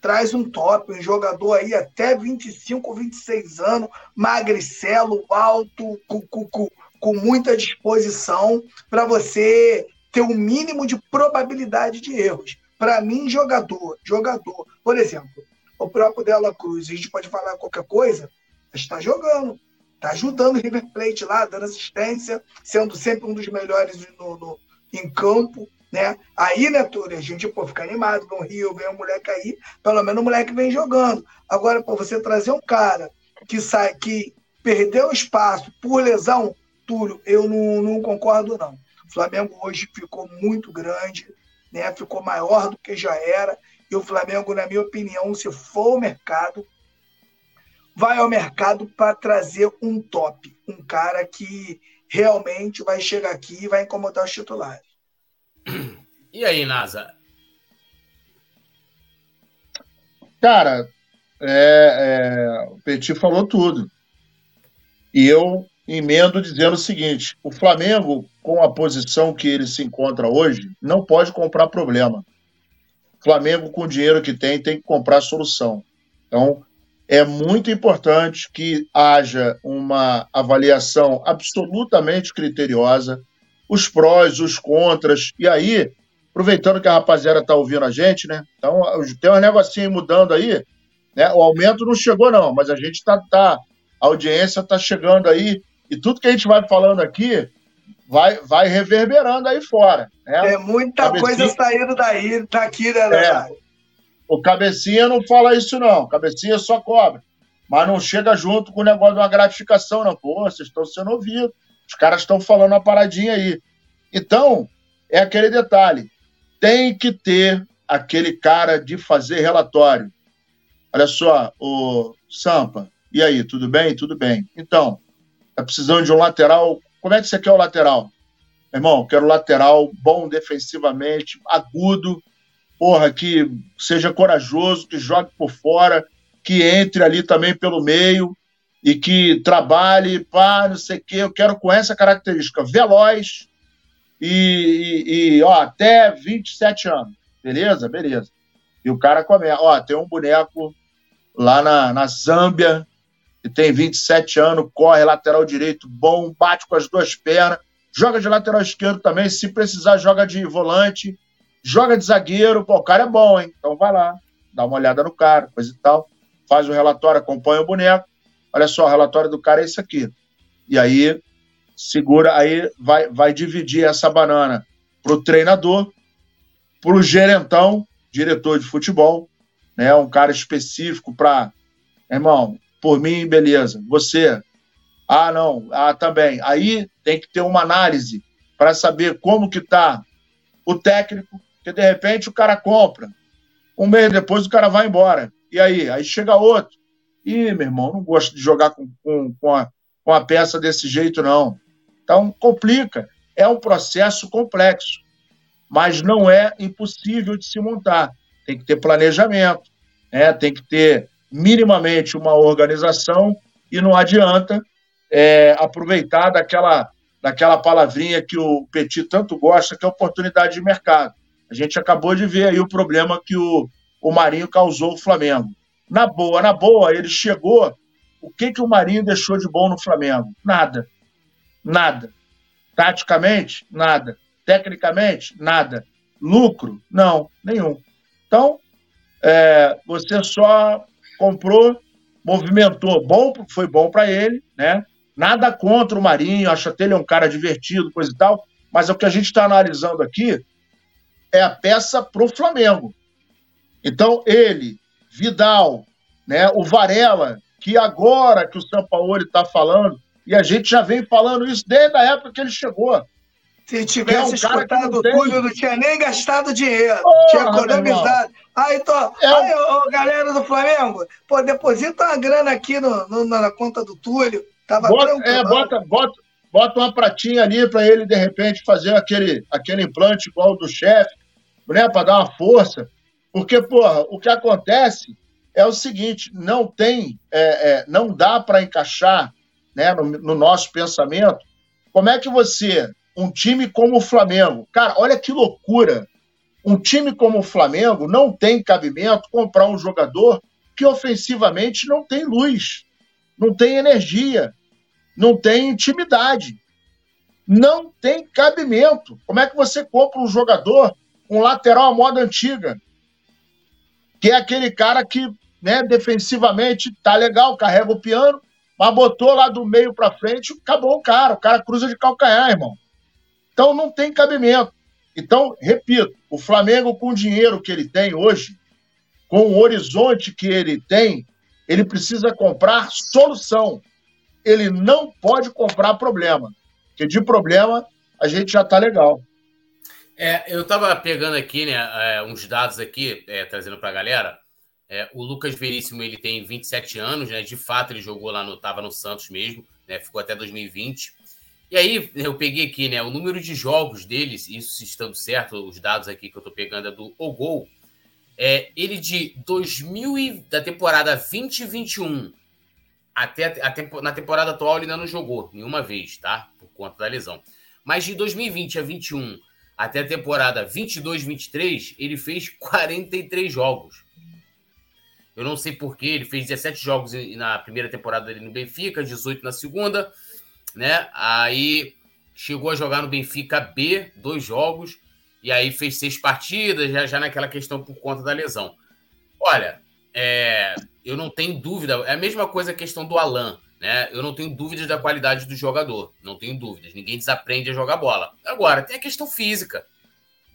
Traz um top, um jogador aí até 25, 26 anos, magricelo, alto, cu, cu, cu, com muita disposição para você ter um mínimo de probabilidade de erros. Para mim, jogador, jogador, por exemplo, o próprio Dela Cruz, a gente pode falar qualquer coisa, está jogando, está ajudando o River Plate lá, dando assistência, sendo sempre um dos melhores no, no em campo, né? Aí, né, Túlio, a gente pô, fica animado com o Rio, vem um moleque aí, pelo menos o moleque vem jogando. Agora, para você trazer um cara que sai, que perdeu espaço por lesão, Túlio, eu não, não concordo, não. O Flamengo hoje ficou muito grande, né? ficou maior do que já era. E o Flamengo, na minha opinião, se for ao mercado, vai ao mercado para trazer um top, um cara que realmente vai chegar aqui e vai incomodar os titulares. E aí, NASA? Cara, é, é, o Petit falou tudo. E eu emendo dizendo o seguinte: o Flamengo, com a posição que ele se encontra hoje, não pode comprar problema. O Flamengo, com o dinheiro que tem, tem que comprar solução. Então, é muito importante que haja uma avaliação absolutamente criteriosa, os prós, os contras, e aí, aproveitando que a rapaziada está ouvindo a gente, né? Então, tem um negocinho mudando aí, né? O aumento não chegou, não, mas a gente está. Tá, a audiência está chegando aí e tudo que a gente vai falando aqui vai, vai reverberando aí fora. Né? É muita Cabecinha... coisa saindo daí, daqui, né, é. O Cabecinha não fala isso, não. Cabecinha só cobra. Mas não chega junto com o negócio de uma gratificação, não. Pô, vocês estão sendo ouvidos. Os caras estão falando uma paradinha aí. Então, é aquele detalhe. Tem que ter aquele cara de fazer relatório. Olha só, o Sampa, e aí, tudo bem? Tudo bem. Então, Tá precisando de um lateral. Como é que você quer o lateral? Irmão, quero lateral bom defensivamente, agudo, porra, que seja corajoso, que jogue por fora, que entre ali também pelo meio e que trabalhe, pá, não sei o quê. Eu quero com essa característica, veloz e, e, e, ó, até 27 anos. Beleza? Beleza. E o cara começa, ó, tem um boneco lá na, na Zâmbia, que tem 27 anos, corre lateral direito bom, bate com as duas pernas, joga de lateral esquerdo também, se precisar, joga de volante, joga de zagueiro. Pô, o cara é bom, hein? Então vai lá, dá uma olhada no cara, coisa e tal, faz o relatório, acompanha o boneco. Olha só, o relatório do cara é isso aqui. E aí, segura, aí vai, vai dividir essa banana para o treinador, para o gerentão, diretor de futebol, né? Um cara específico para, irmão, por mim, beleza. Você, ah, não, ah, também. Aí tem que ter uma análise para saber como que está o técnico, que de repente o cara compra. Um mês depois o cara vai embora. E aí? Aí chega outro. Ih, meu irmão, não gosto de jogar com, com, com, a, com a peça desse jeito, não. Então, complica. É um processo complexo, mas não é impossível de se montar. Tem que ter planejamento, né? tem que ter minimamente uma organização e não adianta é, aproveitar daquela, daquela palavrinha que o Petit tanto gosta, que é oportunidade de mercado. A gente acabou de ver aí o problema que o, o Marinho causou ao Flamengo. Na boa, na boa, ele chegou. O que, que o Marinho deixou de bom no Flamengo? Nada. Nada. Taticamente, nada. Tecnicamente, nada. Lucro? Não, nenhum. Então, é, você só comprou, movimentou, bom, foi bom para ele, né? Nada contra o Marinho, acho até ele é um cara divertido, coisa e tal, mas é o que a gente está analisando aqui é a peça para o Flamengo. Então, ele, Vidal, né, o Varela, que agora que o Sampaoli está falando, e a gente já vem falando isso desde a época que ele chegou. Se tivesse é um escutado o Túlio, não tinha nem gastado dinheiro. Porra, tinha economizado. Aí, tô, é aí ó, galera do Flamengo, pô, deposita uma grana aqui no, no na conta do Túlio. Tava bota, É, bota, bota, bota uma pratinha ali para ele, de repente, fazer aquele, aquele implante igual o do chefe, né, para dar uma força. Porque, porra, o que acontece é o seguinte: não tem, é, é, não dá para encaixar né, no, no nosso pensamento como é que você, um time como o Flamengo, cara, olha que loucura. Um time como o Flamengo não tem cabimento comprar um jogador que ofensivamente não tem luz, não tem energia, não tem intimidade. Não tem cabimento. Como é que você compra um jogador, um lateral à moda antiga, que é aquele cara que, né, defensivamente tá legal, carrega o piano, mas botou lá do meio para frente, acabou o cara, o cara cruza de calcanhar, irmão. Então não tem cabimento. Então, repito, o Flamengo com o dinheiro que ele tem hoje, com o horizonte que ele tem, ele precisa comprar solução. Ele não pode comprar problema, porque de problema a gente já tá legal. É, eu estava pegando aqui, né, é, uns dados aqui, é, trazendo para a galera. É, o Lucas Veríssimo, ele tem 27 anos, né? De fato, ele jogou lá no, no Santos mesmo, né? Ficou até 2020. E aí, eu peguei aqui, né, o número de jogos deles, isso estando certo, os dados aqui que eu estou pegando é do Ogol. É, ele de 2000 e, da temporada 2021 até a, a, na temporada atual ele ainda não jogou nenhuma vez, tá? Por conta da lesão. Mas de 2020 a 21 até a temporada 22-23, ele fez 43 jogos. Eu não sei porquê, ele fez 17 jogos na primeira temporada dele no Benfica, 18 na segunda, né? Aí chegou a jogar no Benfica B, dois jogos, e aí fez seis partidas, já, já naquela questão por conta da lesão. Olha, é, eu não tenho dúvida, é a mesma coisa a questão do Alan. Né? Eu não tenho dúvidas da qualidade do jogador, não tenho dúvidas. Ninguém desaprende a jogar bola. Agora, tem a questão física,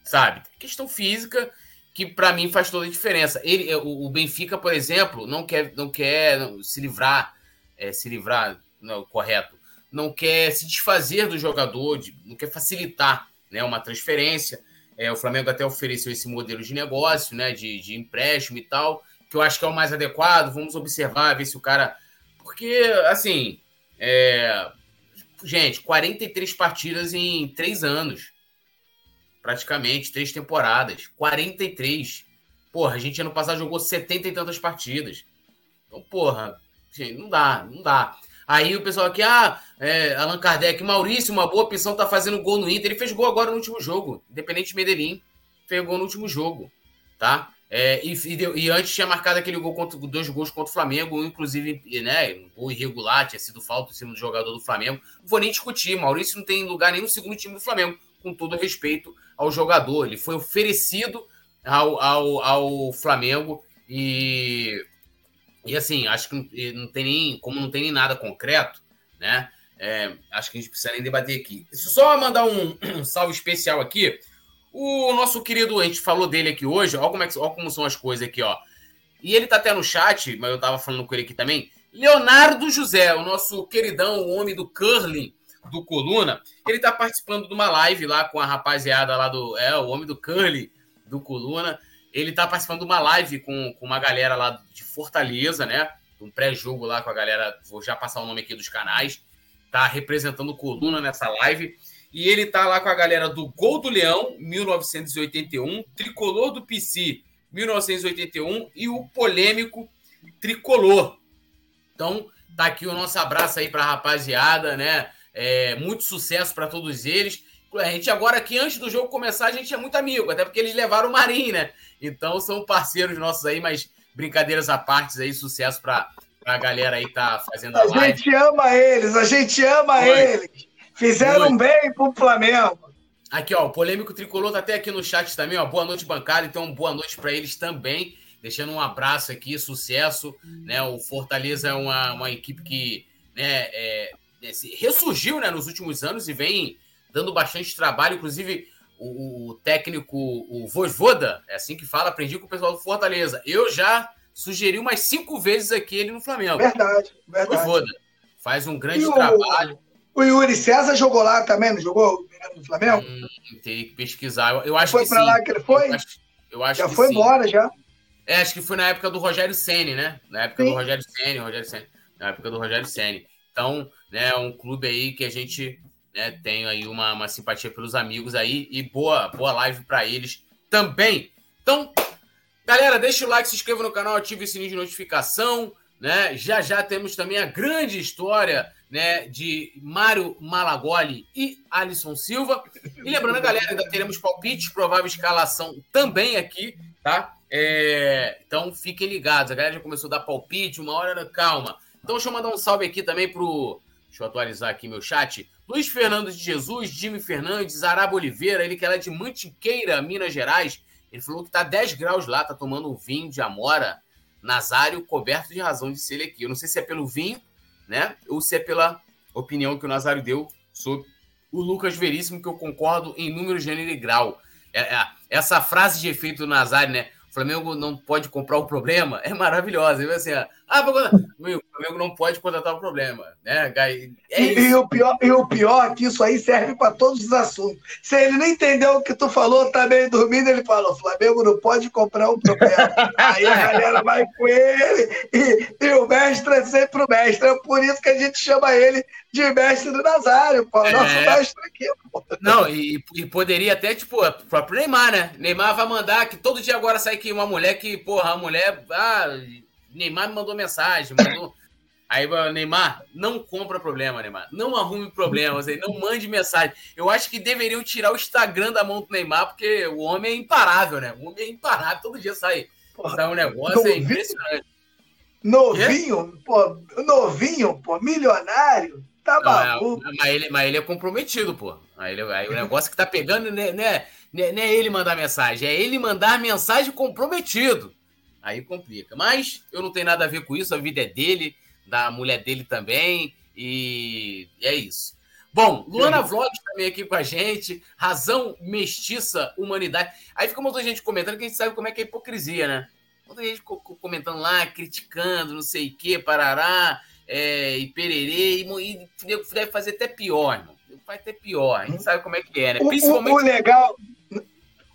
sabe? Tem a questão física que para mim faz toda a diferença. Ele, o, Benfica, por exemplo, não quer, não quer se livrar, é, se livrar, não, correto, não quer se desfazer do jogador, não quer facilitar, né, uma transferência. É, o Flamengo até ofereceu esse modelo de negócio, né, de, de empréstimo e tal, que eu acho que é o mais adequado. Vamos observar, ver se o cara porque, assim, é... gente, 43 partidas em três anos. Praticamente, três temporadas. 43. Porra, a gente ano passado jogou 70 e tantas partidas. Então, porra, gente, não dá, não dá. Aí o pessoal aqui, ah, é, Allan Kardec, Maurício, uma boa opção, tá fazendo gol no Inter. Ele fez gol agora no último jogo. Independente de Medellín, fez gol no último jogo, tá? É, e, e, e, antes tinha marcado aquele gol contra dois gols contra o Flamengo, inclusive, né, um gol irregular, tinha sido falta em cima do jogador do Flamengo. Não vou nem discutir, Maurício não tem lugar nem no segundo time do Flamengo, com todo respeito ao jogador. Ele foi oferecido ao, ao, ao Flamengo e, e assim, acho que não tem nem, como não tem nem nada concreto, né? É, acho que a gente precisa nem debater aqui. Só mandar um, um salve especial aqui o nosso querido, a gente falou dele aqui hoje, olha como, é que, olha como são as coisas aqui, ó. E ele tá até no chat, mas eu tava falando com ele aqui também. Leonardo José, o nosso queridão, o homem do curling, do Coluna, ele está participando de uma live lá com a rapaziada lá do. É, o homem do Curly do Coluna. Ele está participando de uma live com, com uma galera lá Fortaleza, né? Um pré-jogo lá com a galera. Vou já passar o nome aqui dos canais. Tá representando Coluna nessa live. E ele tá lá com a galera do Gol do Leão, 1981, Tricolor do PC, 1981 e o polêmico Tricolor. Então, tá aqui o nosso abraço aí para a rapaziada, né? É, muito sucesso para todos eles. A gente agora aqui, antes do jogo começar, a gente é muito amigo, até porque eles levaram o Marinho, né? Então são parceiros nossos aí, mas brincadeiras à parte aí, sucesso para a galera aí tá fazendo a, a live. A gente ama eles, a gente ama Foi. eles. Fizeram Foi. bem pro Flamengo. Aqui, ó, o polêmico tricolor tá até aqui no chat também, ó. Boa noite, bancada. Então, boa noite para eles também. Deixando um abraço aqui, sucesso. Né? O Fortaleza é uma, uma equipe que né, é, é, ressurgiu né, nos últimos anos e vem dando bastante trabalho. Inclusive, o, o técnico, o Vosvoda, é assim que fala, aprendi com o pessoal do Fortaleza. Eu já sugeri umas cinco vezes aqui ele no Flamengo. Verdade, verdade. Vosvoda. Faz um grande trabalho. O Yuri César jogou lá também, não jogou no Flamengo? Hum, tem que pesquisar. Eu, acho foi que pra sim. lá que ele foi? Eu acho, eu acho já foi sim. embora, já. É, acho que foi na época do Rogério Ceni, né? Na época sim. do Rogério Ceni, Rogério Ceni. Na época do Rogério Ceni. Então, né, um clube aí que a gente né, tem aí uma, uma simpatia pelos amigos aí e boa, boa live para eles também. Então, galera, deixa o like, se inscreva no canal, ative o sininho de notificação, né? Já já temos também a grande história né, de Mário Malagoli e Alisson Silva. E lembrando, galera, ainda teremos palpites, provável escalação também aqui, tá? É, então fiquem ligados. A galera já começou a dar palpite, uma hora, calma. Então deixa eu mandar um salve aqui também pro. Deixa eu atualizar aqui meu chat. Luiz Fernando de Jesus, Jimmy Fernandes, Arabo Oliveira, ele que é de Mantiqueira, Minas Gerais. Ele falou que tá 10 graus lá, tá tomando um vinho de Amora, Nazário, coberto de razão de ser ele aqui. Eu não sei se é pelo vinho né? Ou se é pela opinião que o Nazário deu sobre o Lucas Veríssimo, que eu concordo em número, gênero e grau. É, é, essa frase de efeito do Nazário, né? O Flamengo não pode comprar o problema, é maravilhosa. Assim, ah, o Flamengo não pode contratar o problema, né? É e, e, o pior, e o pior é que isso aí serve para todos os assuntos. Se ele não entendeu o que tu falou, tá meio dormindo, ele fala: o Flamengo não pode comprar o problema. aí a galera vai com ele e, e, o mestre é sempre o mestre. É por isso que a gente chama ele de mestre do Nazário, pô. Nosso é... mestre aqui, pô. Não, e, e, poderia até, tipo, o próprio Neymar, né? Neymar vai mandar que todo dia agora sai aqui uma mulher que, porra, a mulher. Ah, Neymar me mandou mensagem, mandou. Aí, Neymar, não compra problema, Neymar. Não arrume problemas aí, não mande mensagem. Eu acho que deveriam tirar o Instagram da mão do Neymar, porque o homem é imparável, né? O homem é imparável, todo dia sai, sai um negócio, é novinho, é impressionante. Novinho, pô, novinho, pô, milionário, tá é, maluco. É, mas, ele, mas ele é comprometido, pô. Aí, ele, aí o negócio que tá pegando né, né, né, não é ele mandar mensagem, é ele mandar mensagem comprometido. Aí complica. Mas eu não tenho nada a ver com isso, a vida é dele, da mulher dele também, e é isso. Bom, Luana Vlogs também aqui com a gente, Razão Mestiça Humanidade. Aí fica muita gente comentando que a gente sabe como é que é a hipocrisia, né? Muita gente comentando lá, criticando, não sei o que, parará, é, e pererê, e, e deve fazer até pior, irmão. Vai até pior, a gente sabe como é que é, né? Principalmente... O, o, o legal,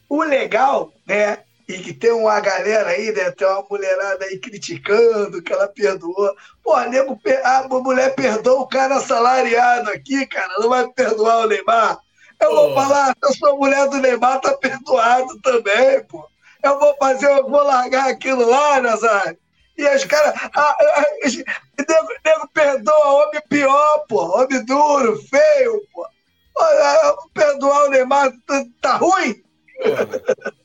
o legal, né, e que tem uma galera aí, né? Tem uma mulherada aí criticando que ela perdoou. Pô, nego, a mulher perdoa o cara assalariado aqui, cara, não vai perdoar o Neymar. Eu vou falar, eu sou mulher do Neymar, tá perdoado também, pô. Eu vou fazer, eu vou largar aquilo lá, Nazário. E os caras. Nego, nego perdoa homem pior, pô. Homem duro, feio, pô. Perdoar o Neymar tá, tá ruim? Pô.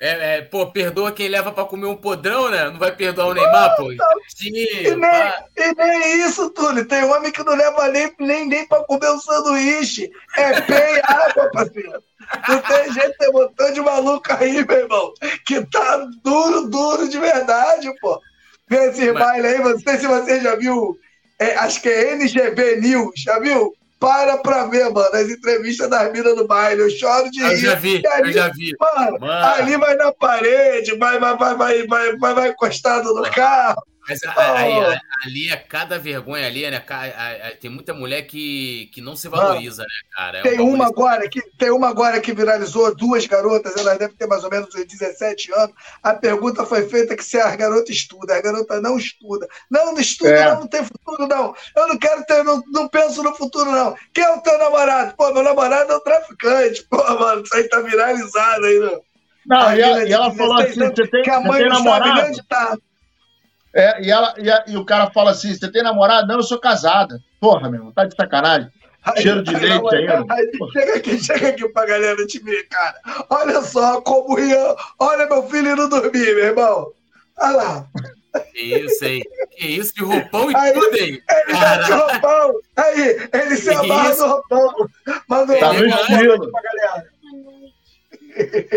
É, é, pô, perdoa quem leva pra comer um podrão, né? Não vai perdoar o Neymar, pô. Sim, e, nem, e nem isso, Túlio. Tem homem que não leva nem, nem, nem pra comer um sanduíche. É e água, parceiro. Não tem jeito, tem um montão de maluco aí, meu irmão, que tá duro, duro de verdade, pô. Vê esse Mas... baile aí, não sei se você já viu, é, acho que é NGB News, já viu? para pra ver, mano, as entrevistas das minas no baile. Eu choro de rir. Eu já vi, ali, eu já vi. Mano, mano, ali vai na parede, vai, vai, vai, vai, vai, vai, vai encostado no carro. Mas oh. ali é cada vergonha ali, né? Tem muita mulher que, que não se valoriza, ah, né, cara? É tem um uma agora que tem uma agora que viralizou, duas garotas, elas devem ter mais ou menos 17 anos. A pergunta foi feita que se a garota estuda, a garota não estuda. Não, não estuda, é. não, não tem futuro, não. Eu não quero ter, não, não penso no futuro, não. Quem é o teu namorado? Pô, meu namorado é um traficante. Pô, mano, isso aí tá viralizado aí, não. Não, e ela, e ela falou assim: você tem, que a mãe você tem namorado? Tá. É, e, ela, e, a, e, o cara fala assim: você tem namorado? Não, eu sou casada. Porra, meu, tá de sacanagem. Aí, Cheiro de aí, leite aí, ainda. Chega aqui, chega aqui pra galera te ver, cara. Olha só como ia. Olha meu filho indo dormir, meu irmão. Olha lá. Que isso, hein? Que isso, de roupão e aí, tudo, hein? Ele tá de roupão. Aí, ele se amarra no roupão. Manda tá no estilo. Pra galera.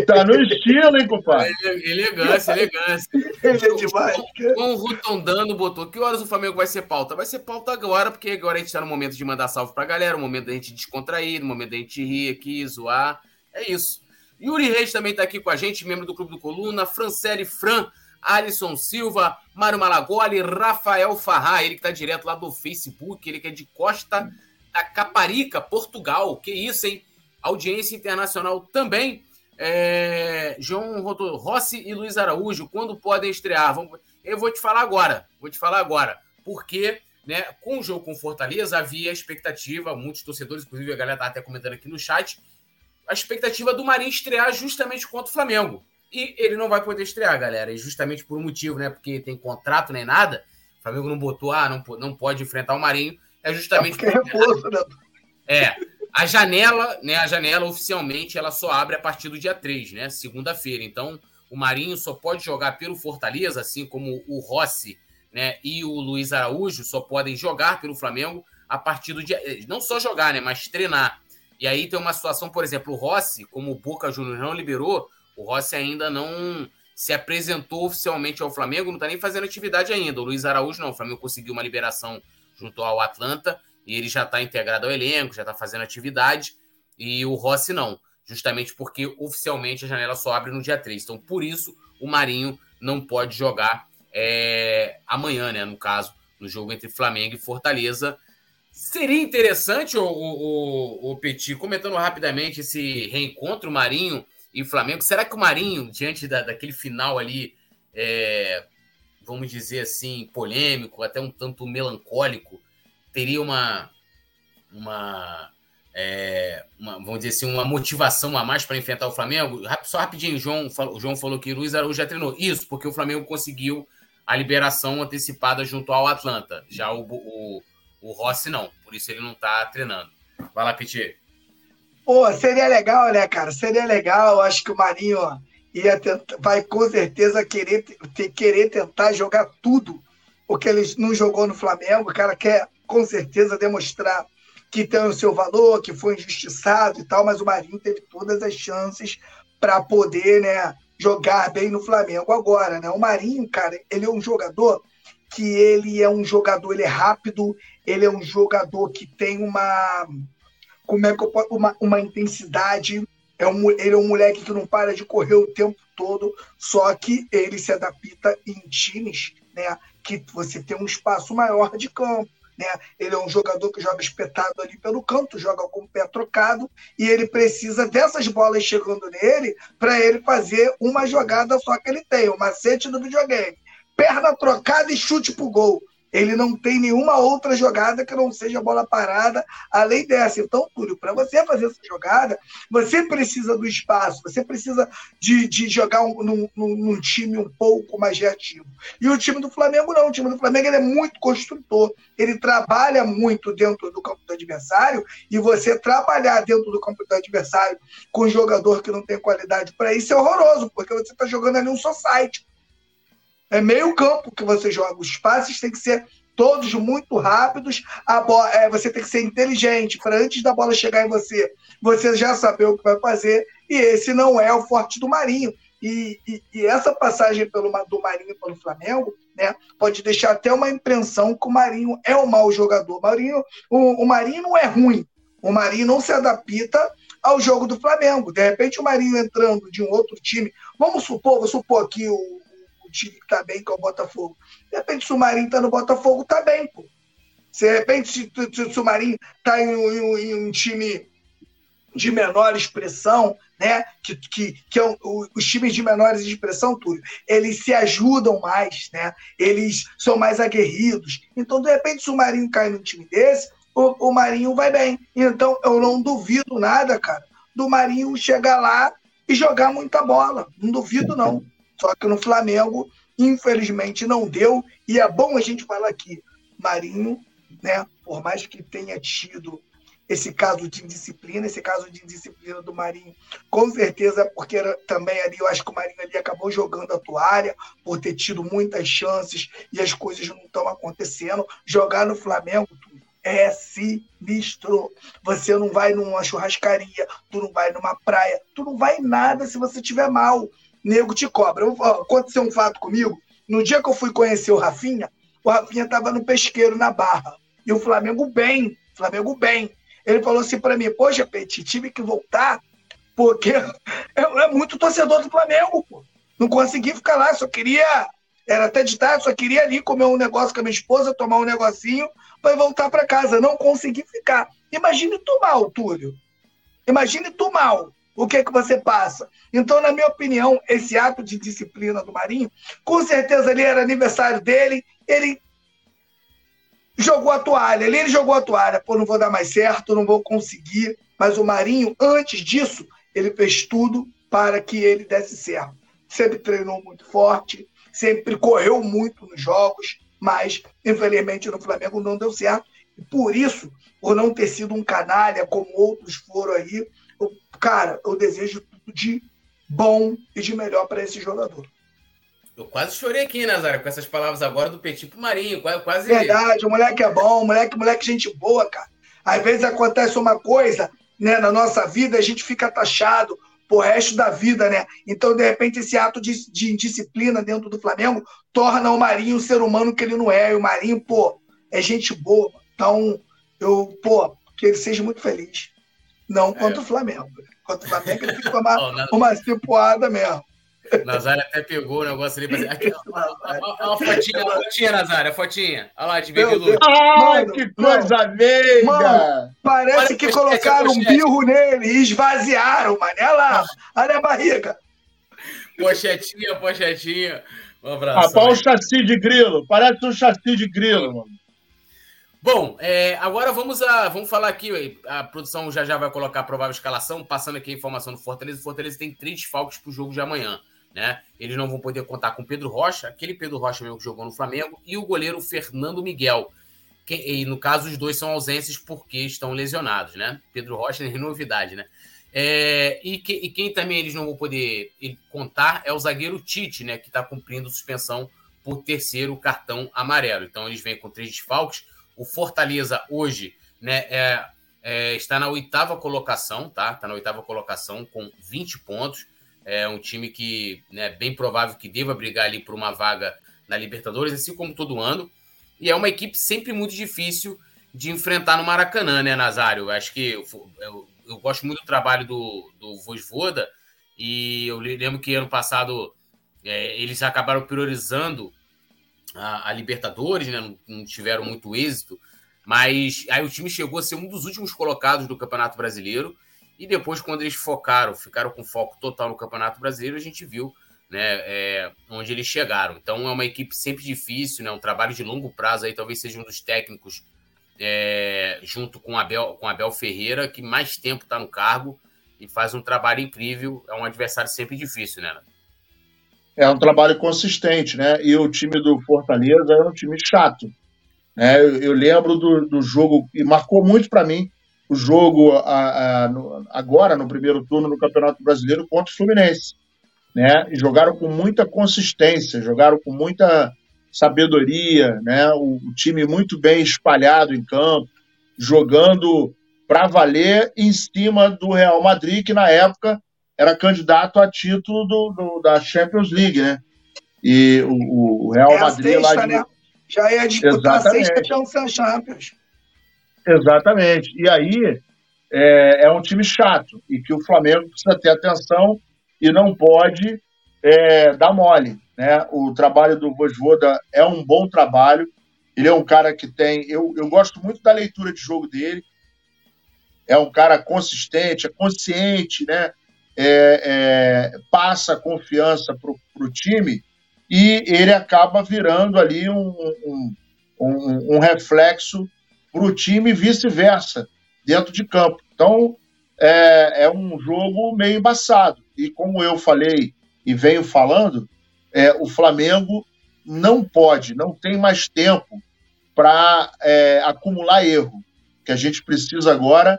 Tá no estilo, hein, compadre? Elegância, elegância. Ele é demais. O Rotondano botou que horas o Flamengo vai ser pauta? Vai ser pauta agora, porque agora a gente tá no momento de mandar salve pra galera, no momento da gente descontrair, no momento da gente rir aqui, zoar. É isso. Yuri Reis também tá aqui com a gente, membro do Clube do Coluna. Francele Fran, Alisson Silva, Mário Malagoli, Rafael Farrá, ele que tá direto lá do Facebook, ele que é de Costa da Caparica, Portugal. Que isso, hein? Audiência internacional também. É, João Rossi e Luiz Araújo, quando podem estrear? Vamos, eu vou te falar agora. Vou te falar agora. Porque né, com o jogo com Fortaleza havia expectativa, muitos torcedores, inclusive a galera tá até comentando aqui no chat, a expectativa do Marinho estrear justamente contra o Flamengo. E ele não vai poder estrear, galera. E justamente por um motivo, né? Porque tem contrato nem nada. O Flamengo não botou, ah, não, não pode enfrentar o Marinho. É justamente é porque. É, né? é, a janela, né, a janela oficialmente ela só abre a partir do dia 3, né, segunda-feira. Então, o Marinho só pode jogar pelo Fortaleza, assim como o Rossi, né, e o Luiz Araújo só podem jogar pelo Flamengo a partir do dia, eh, não só jogar, né, mas treinar. E aí tem uma situação, por exemplo, o Rossi, como o Boca Juniors não liberou, o Rossi ainda não se apresentou oficialmente ao Flamengo, não está nem fazendo atividade ainda. O Luiz Araújo não, o Flamengo conseguiu uma liberação junto ao Atlanta e ele já está integrado ao elenco, já está fazendo atividade, e o Rossi não, justamente porque oficialmente a janela só abre no dia 3. Então, por isso, o Marinho não pode jogar é, amanhã, né? No caso, no jogo entre Flamengo e Fortaleza. Seria interessante, o, o, o Petit, comentando rapidamente esse reencontro Marinho e Flamengo. Será que o Marinho, diante da, daquele final ali, é, vamos dizer assim, polêmico, até um tanto melancólico, teria uma, uma, é, uma, vamos dizer assim, uma motivação a mais para enfrentar o Flamengo? Só rapidinho, o João, o João falou que Luiz Araújo já treinou. Isso, porque o Flamengo conseguiu a liberação antecipada junto ao Atlanta. Já o, o, o Rossi não, por isso ele não está treinando. Vai lá, Petit. Pô, seria legal, né, cara? Seria legal. Acho que o Marinho ia tentar, vai com certeza querer, ter, querer tentar jogar tudo o que ele não jogou no Flamengo. O cara quer com certeza demonstrar que tem o seu valor, que foi injustiçado e tal, mas o Marinho teve todas as chances para poder né, jogar bem no Flamengo agora. Né? O Marinho, cara, ele é um jogador que ele é um jogador, ele é rápido, ele é um jogador que tem uma como é que eu posso, uma, uma intensidade, é um, ele é um moleque que não para de correr o tempo todo, só que ele se adapta em times né, que você tem um espaço maior de campo. Né? Ele é um jogador que joga espetado ali pelo canto, joga com o pé trocado, e ele precisa dessas bolas chegando nele para ele fazer uma jogada só que ele tem, o macete do videogame. Perna trocada e chute pro gol. Ele não tem nenhuma outra jogada que não seja bola parada além dessa. Então, Túlio, para você fazer essa jogada, você precisa do espaço, você precisa de, de jogar um, num, num, time um pouco mais reativo. E o time do Flamengo não. O time do Flamengo é muito construtor. Ele trabalha muito dentro do campo do adversário e você trabalhar dentro do campo do adversário com um jogador que não tem qualidade para isso é horroroso, porque você está jogando ali um site. É meio campo que você joga. Os passes têm que ser todos muito rápidos. A bola, é, você tem que ser inteligente para antes da bola chegar em você, você já saber o que vai fazer. E esse não é o forte do Marinho. E, e, e essa passagem pelo, do Marinho pelo Flamengo né, pode deixar até uma impressão que o Marinho é um mau jogador. O Marinho, o, o Marinho não é ruim. O Marinho não se adapta ao jogo do Flamengo. De repente, o Marinho entrando de um outro time. Vamos supor, vou supor aqui o o time que tá bem, que é o Botafogo. De repente, se o Marinho tá no Botafogo, tá bem, pô. Se de repente, se, se, se o Marinho tá em, em, em um time de menor expressão, né? Que, que, que é o, os times de menores expressão, Túlio, eles se ajudam mais, né? Eles são mais aguerridos. Então, de repente, se o Marinho cai num time desse, o, o Marinho vai bem. Então, eu não duvido nada, cara, do Marinho chegar lá e jogar muita bola. Não duvido, não. Só que no Flamengo, infelizmente, não deu. E é bom a gente falar aqui. Marinho, né? Por mais que tenha tido esse caso de indisciplina, esse caso de indisciplina do Marinho, com certeza, porque era, também ali, eu acho que o Marinho ali acabou jogando a toalha, por ter tido muitas chances e as coisas não estão acontecendo. Jogar no Flamengo é sinistro. Você não vai numa churrascaria, tu não vai numa praia, tu não vai em nada se você tiver mal. Nego te cobra. Aconteceu um fato comigo. No dia que eu fui conhecer o Rafinha, o Rafinha estava no pesqueiro na Barra. E o Flamengo bem, Flamengo bem. Ele falou assim para mim: Poxa, Peti, tive que voltar porque é, é muito torcedor do Flamengo, pô. Não consegui ficar lá, só queria. Era até de tarde, só queria ali comer um negócio com a minha esposa, tomar um negocinho para voltar para casa. Não consegui ficar. Imagine tu mal, Túlio. Imagine tu mal. O que é que você passa? Então, na minha opinião, esse ato de disciplina do Marinho, com certeza ali era aniversário dele, ele jogou a toalha. Ali ele jogou a toalha. Pô, não vou dar mais certo, não vou conseguir. Mas o Marinho, antes disso, ele fez tudo para que ele desse certo. Sempre treinou muito forte, sempre correu muito nos jogos, mas infelizmente no Flamengo não deu certo. E por isso, por não ter sido um canalha como outros foram aí, eu, cara, eu desejo tudo de bom e de melhor para esse jogador. Eu quase chorei aqui, Nazário, com essas palavras agora do Petit pro Marinho. Quase. Verdade, o moleque é bom, moleque, moleque, gente boa, cara. Às vezes acontece uma coisa né, na nossa vida, a gente fica taxado pro resto da vida, né? Então, de repente, esse ato de, de indisciplina dentro do Flamengo torna o Marinho um ser humano que ele não é. E o Marinho, pô, é gente boa. Então, eu, pô, que ele seja muito feliz. Não é. contra o Flamengo. Contra o Flamengo, ele tem que tomar oh, uma cipuada mesmo. Nazário até pegou o negócio ali. Pra... Aqui, ó, a fotinha, a fotinha, Nazário, a fotinha. Olha lá, de Baby Lu. Ai, que coisa meiga! Mano, parece Olha que colocaram um birro nele e esvaziaram, mano. Olha lá, olha a barriga. Pochetinha, pochetinha. Um abraço. Rapaz, um chassi de grilo. Parece um chassi de grilo, mano. Bom, é, agora vamos a vamos falar aqui. A produção já já vai colocar a provável escalação, passando aqui a informação do Fortaleza. O Fortaleza tem três falcos para o jogo de amanhã né? Eles não vão poder contar com Pedro Rocha, aquele Pedro Rocha mesmo que jogou no Flamengo, e o goleiro Fernando Miguel. Que, e no caso, os dois são ausências porque estão lesionados, né? Pedro Rocha é novidade, né? É, e, que, e, quem também eles não vão poder contar é o zagueiro Tite, né? Que está cumprindo suspensão por terceiro cartão amarelo. Então eles vêm com três desfalques. O Fortaleza hoje, né? É, é, está na oitava colocação, tá? Está na oitava colocação com 20 pontos. É um time que é né, bem provável que deva brigar ali por uma vaga na Libertadores, assim como todo ano. E é uma equipe sempre muito difícil de enfrentar no Maracanã, né, Nazário? Acho que eu, eu, eu gosto muito do trabalho do, do Vosvoda e eu lembro que ano passado é, eles acabaram priorizando a, a Libertadores, né? Não, não, tiveram muito êxito, mas aí o time chegou a ser um dos últimos colocados do Campeonato Brasileiro e depois, quando eles focaram, ficaram com foco total no Campeonato Brasileiro, a gente viu né, é, onde eles chegaram. Então é uma equipe sempre difícil, né, um trabalho de longo prazo, aí talvez seja um dos técnicos, é, junto com Abel, com Abel Ferreira, que mais tempo está no cargo e faz um trabalho incrível. É um adversário sempre difícil, né? É um trabalho consistente, né? E o time do Fortaleza é um time chato. Né? Eu, eu lembro do, do jogo, e marcou muito para mim, o jogo a, a, no, agora, no primeiro turno do Campeonato Brasileiro, contra o Fluminense. Né? E jogaram com muita consistência, jogaram com muita sabedoria, né? o, o time muito bem espalhado em campo, jogando para valer em cima do Real Madrid, que na época era candidato a título do, do da Champions League, né? E o, o Real é Madrid sexta, lá de... né? já ia disputar Exatamente. a sexta Champions. Exatamente. E aí é, é, um time chato e que o Flamengo precisa ter atenção e não pode é, dar mole. Né? O trabalho do Vojvoda é um bom trabalho. Ele é um cara que tem. Eu, eu gosto muito da leitura de jogo dele. É um cara consistente, é consciente, né? É, é, passa confiança para o time e ele acaba virando ali um, um, um, um reflexo para o time e vice-versa, dentro de campo. Então, é, é, um jogo meio embaçado. E como eu falei e venho falando, é, o Flamengo não pode, não tem mais tempo para é, acumular erro. O que a gente precisa agora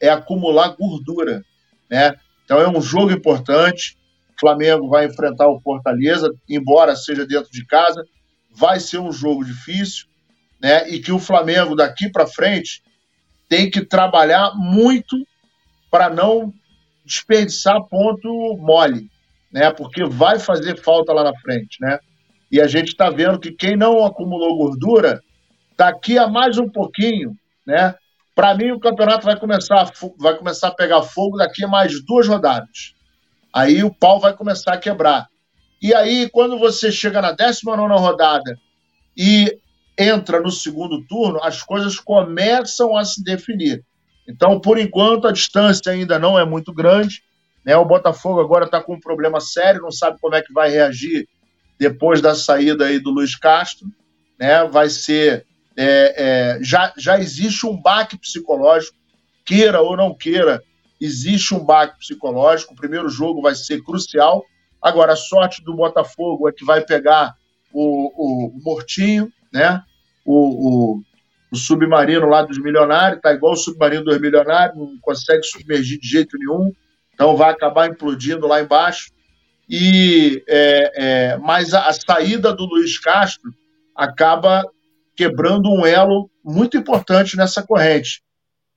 é acumular gordura. Né? Então é um jogo importante. O Flamengo vai enfrentar o Fortaleza, embora seja dentro de casa, vai ser um jogo difícil, né? E que o Flamengo daqui para frente tem que trabalhar muito para não desperdiçar ponto mole, né? Porque vai fazer falta lá na frente, né? E a gente está vendo que quem não acumulou gordura, daqui a mais um pouquinho, né? Para mim, o campeonato vai começar, vai começar a pegar fogo daqui a mais duas rodadas. Aí o pau vai começar a quebrar. E aí, quando você chega na 19 rodada e entra no segundo turno, as coisas começam a se definir. Então, por enquanto, a distância ainda não é muito grande. Né? O Botafogo agora está com um problema sério, não sabe como é que vai reagir depois da saída aí do Luiz Castro. Né? Vai ser. É, é, já, já existe um baque psicológico, queira ou não queira, existe um baque psicológico. O primeiro jogo vai ser crucial. Agora, a sorte do Botafogo é que vai pegar o, o Mortinho, né? O, o, o submarino lá dos milionários, tá igual o submarino dos milionários, não consegue submergir de jeito nenhum, então vai acabar implodindo lá embaixo. E é, é, mas a, a, saída do Luiz Castro acaba quebrando um elo muito importante nessa corrente.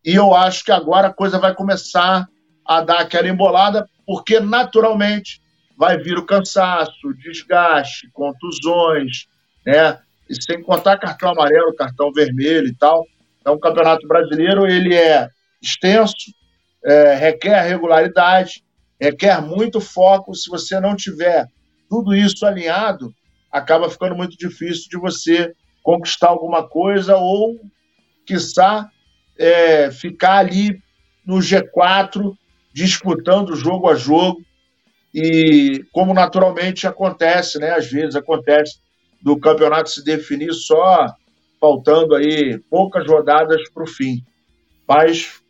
E eu acho que agora a coisa vai começar a dar aquela embolada, porque naturalmente vai vir o cansaço, desgaste, contusões, né? e sem contar cartão amarelo, cartão vermelho e tal. Então, o Campeonato Brasileiro ele é extenso, é, requer regularidade, requer muito foco. Se você não tiver tudo isso alinhado, acaba ficando muito difícil de você conquistar alguma coisa ou, quiçá, é, ficar ali no G4 disputando jogo a jogo e como naturalmente acontece, né? Às vezes acontece do campeonato se definir só faltando aí poucas rodadas para o fim. Mas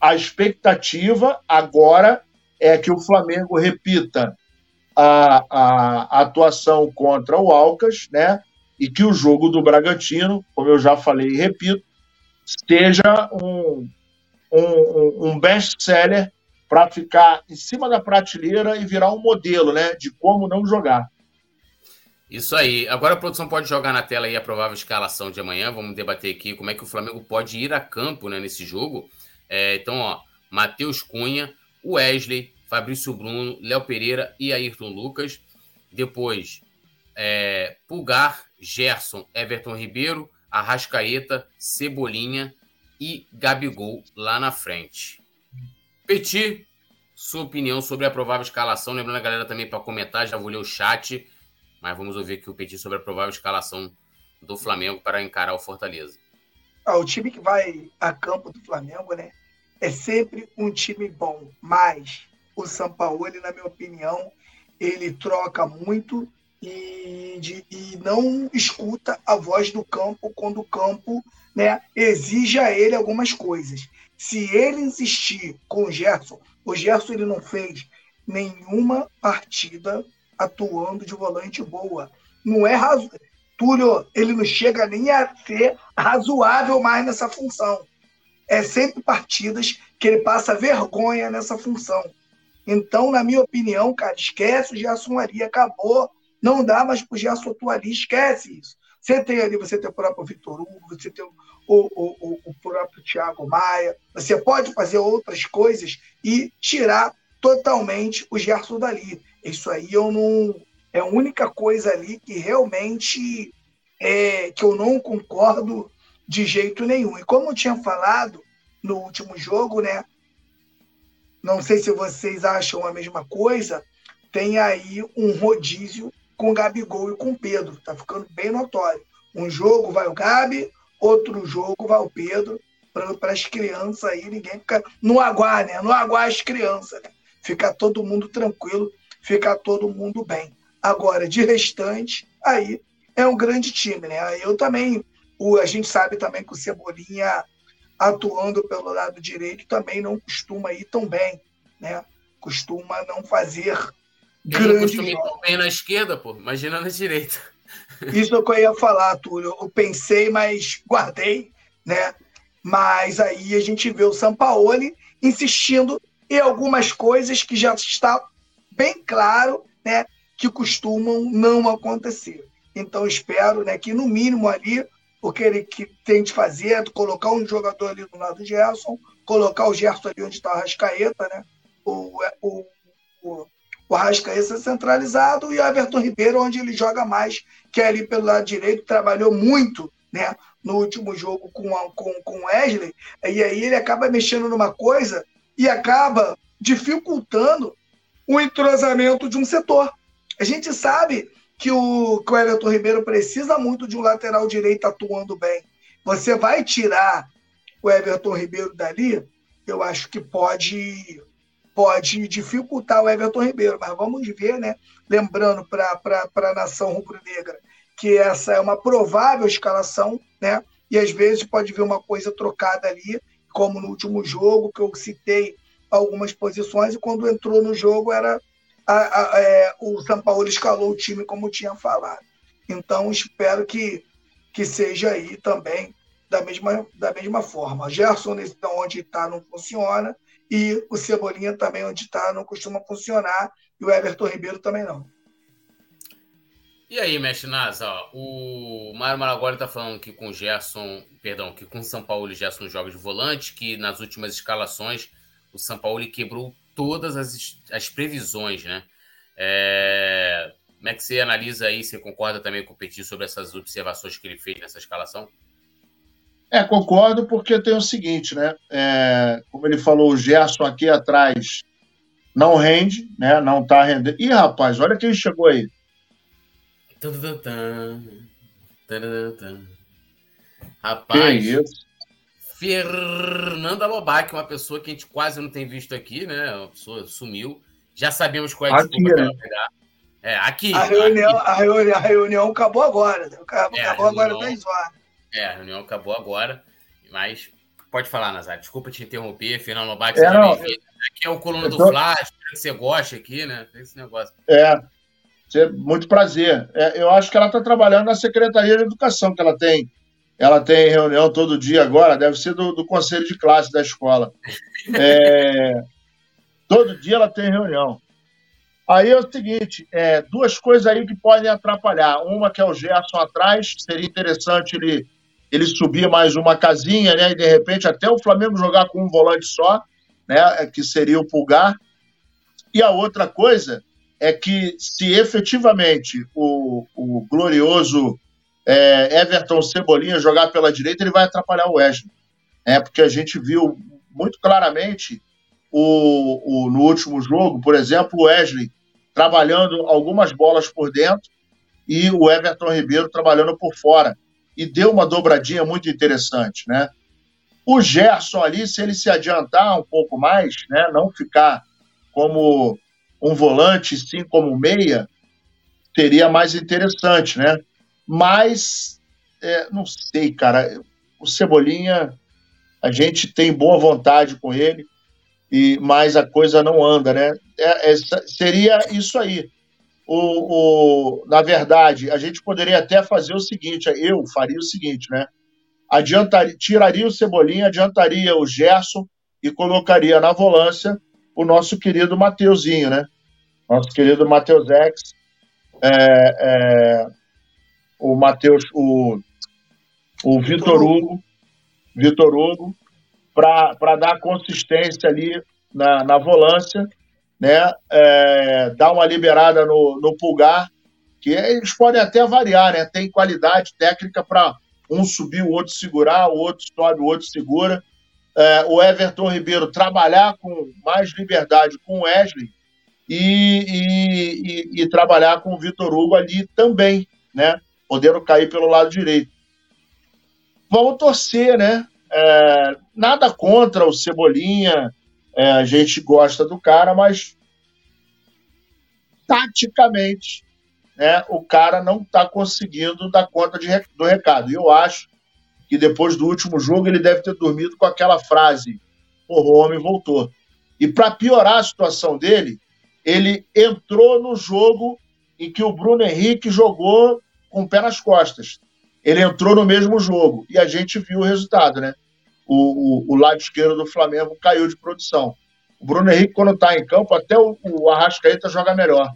a expectativa agora é que o Flamengo repita a, a, a atuação contra o Alcas, né? E que o jogo do Bragantino, como eu já falei e repito, esteja um, um, um best-seller para ficar em cima da prateleira e virar um modelo né, de como não jogar. Isso aí. Agora a produção pode jogar na tela aí a provável escalação de amanhã. Vamos debater aqui como é que o Flamengo pode ir a campo né, nesse jogo. É, então, ó, Matheus Cunha, Wesley, Fabrício Bruno, Léo Pereira e Ayrton Lucas. Depois, é, Pulgar, Gerson, Everton Ribeiro, Arrascaeta, Cebolinha e Gabigol lá na frente. Petit, sua opinião sobre a provável escalação. Lembrando a galera também para comentar, já vou ler o chat. Mas vamos ouvir aqui o Petit sobre a provável escalação do Flamengo para encarar o Fortaleza. Ah, o time que vai a campo do Flamengo, né? É sempre um time bom, mas o Sampaoli, na minha opinião, ele troca muito e, de, e não escuta a voz do campo quando o campo né, exige a ele algumas coisas. Se ele insistir com o Gerson, o Gerson ele não fez nenhuma partida atuando de volante boa. Não é razo... Túlio, ele não chega nem a ser razoável mais nessa função. É sempre partidas que ele passa vergonha nessa função. Então, na minha opinião, cara, esquece o Gerson Ari, acabou. Não dá mais pro Gerson atuar ali, esquece isso. Você tem ali, você tem o próprio Vitor Hugo, você tem o, o, o, o próprio Thiago Maia, você pode fazer outras coisas e tirar totalmente o Gerson dali. Isso aí eu não. É a única coisa ali que realmente é, que eu não concordo de jeito nenhum. E como eu tinha falado no último jogo, né? Não sei se vocês acham a mesma coisa. Tem aí um rodízio com o Gabigol e com o Pedro. Tá ficando bem notório. Um jogo vai o Gabi, outro jogo vai o Pedro, para as crianças aí, ninguém fica no aguar, né? No aguar as crianças, né? Fica todo mundo tranquilo, fica todo mundo bem. Agora, de restante, aí é um grande time, né? Eu também, o, a gente sabe também que o Cebolinha atuando pelo lado direito também não costuma ir tão bem, né? Costuma não fazer grande ir tão bem na esquerda, pô. Imagina na direita. Isso é o que eu ia falar, Túlio. Eu pensei, mas guardei, né? Mas aí a gente vê o Sampaoli insistindo em algumas coisas que já está bem claro, né? Que costumam não acontecer. Então espero, né? Que no mínimo ali o que ele que tem de fazer é colocar um jogador ali do lado do Gerson, colocar o Gerson ali onde está o Rascaeta, né? O, o, o, o Rascaeta centralizado e o Everton Ribeiro, onde ele joga mais, que é ali pelo lado direito, trabalhou muito né, no último jogo com, com, com o Wesley, e aí ele acaba mexendo numa coisa e acaba dificultando o entrosamento de um setor. A gente sabe que o, que o Everton Ribeiro precisa muito de um lateral direito atuando bem. Você vai tirar o Everton Ribeiro dali, eu acho que pode pode dificultar o Everton Ribeiro, mas vamos ver, né? Lembrando para a nação rubro-negra que essa é uma provável escalação, né? E às vezes pode ver uma coisa trocada ali, como no último jogo, que eu citei algumas posições, e quando entrou no jogo era a, a, é, o São Paulo escalou o time como tinha falado. Então espero que, que seja aí também da mesma, da mesma forma. Gerson, onde está, não funciona, e o Cebolinha também, onde está, não costuma funcionar, e o Everton Ribeiro também não. E aí, mestre Nasa, o Mário Maragoli está falando que com o Gerson, perdão, que com o São Paulo o Gerson joga de volante, que nas últimas escalações o São Paulo quebrou todas as, as previsões, né? É, como é que você analisa aí, você concorda também com o Petit sobre essas observações que ele fez nessa escalação? É, concordo, porque tem o seguinte, né? É, como ele falou, o Gerson aqui atrás não rende, né? Não tá rendendo. Ih, rapaz, olha quem chegou aí. Rapaz, Fernanda Lobac, uma pessoa que a gente quase não tem visto aqui, né? Uma pessoa sumiu. Já sabemos qual é a desculpa que ela pegar. É, aqui. A reunião, aqui. A, reunião, a reunião acabou agora. Acabou, é, acabou reunião, agora 10 horas. É, a reunião acabou agora. Mas pode falar, Nazar. Desculpa te interromper. Fernanda Lobac, é, seja bem-vindo. Aqui é o coluna do tô... Flash, que você gosta aqui, né? Tem esse negócio. É, muito prazer. É, eu acho que ela está trabalhando na Secretaria de Educação, que ela tem. Ela tem reunião todo dia agora, deve ser do, do conselho de classe da escola. É, todo dia ela tem reunião. Aí é o seguinte, é, duas coisas aí que podem atrapalhar. Uma que é o Gerson atrás, seria interessante ele, ele subir mais uma casinha, né? E de repente até o Flamengo jogar com um volante só, né? Que seria o Pulgar. E a outra coisa é que se efetivamente o, o glorioso é, Everton Cebolinha jogar pela direita, ele vai atrapalhar o Wesley. É, porque a gente viu muito claramente o, o, no último jogo, por exemplo, o Wesley trabalhando algumas bolas por dentro e o Everton Ribeiro trabalhando por fora. E deu uma dobradinha muito interessante, né? O Gerson ali, se ele se adiantar um pouco mais, né, não ficar como um volante, sim, como meia, seria mais interessante, né? Mas, é, não sei, cara, o Cebolinha, a gente tem boa vontade com ele, e mas a coisa não anda, né? É, é, seria isso aí. O, o, na verdade, a gente poderia até fazer o seguinte, eu faria o seguinte, né? Adiantaria, tiraria o Cebolinha, adiantaria o Gerson e colocaria na volância o nosso querido Mateuzinho, né? Nosso querido Mateus X, é, é, o Mateus, o, o Vitor Hugo, Vitor Hugo, para dar consistência ali na, na volância, né? É, dar uma liberada no, no pulgar, que eles podem até variar, né? Tem qualidade técnica para um subir, o outro segurar, o outro sobe, o outro segura é, o Everton Ribeiro trabalhar com mais liberdade com o Wesley e, e, e, e trabalhar com o Vitor Hugo ali também, né? Podendo cair pelo lado direito. Vamos torcer, né? É, nada contra o Cebolinha, é, a gente gosta do cara, mas taticamente né, o cara não está conseguindo dar conta de, do recado. E eu acho que depois do último jogo ele deve ter dormido com aquela frase: o homem voltou. E para piorar a situação dele, ele entrou no jogo em que o Bruno Henrique jogou com o pé nas costas. Ele entrou no mesmo jogo e a gente viu o resultado, né? O, o, lado esquerdo do Flamengo caiu de produção. O Bruno Henrique, quando está em campo, até o, o Arrascaeta joga melhor.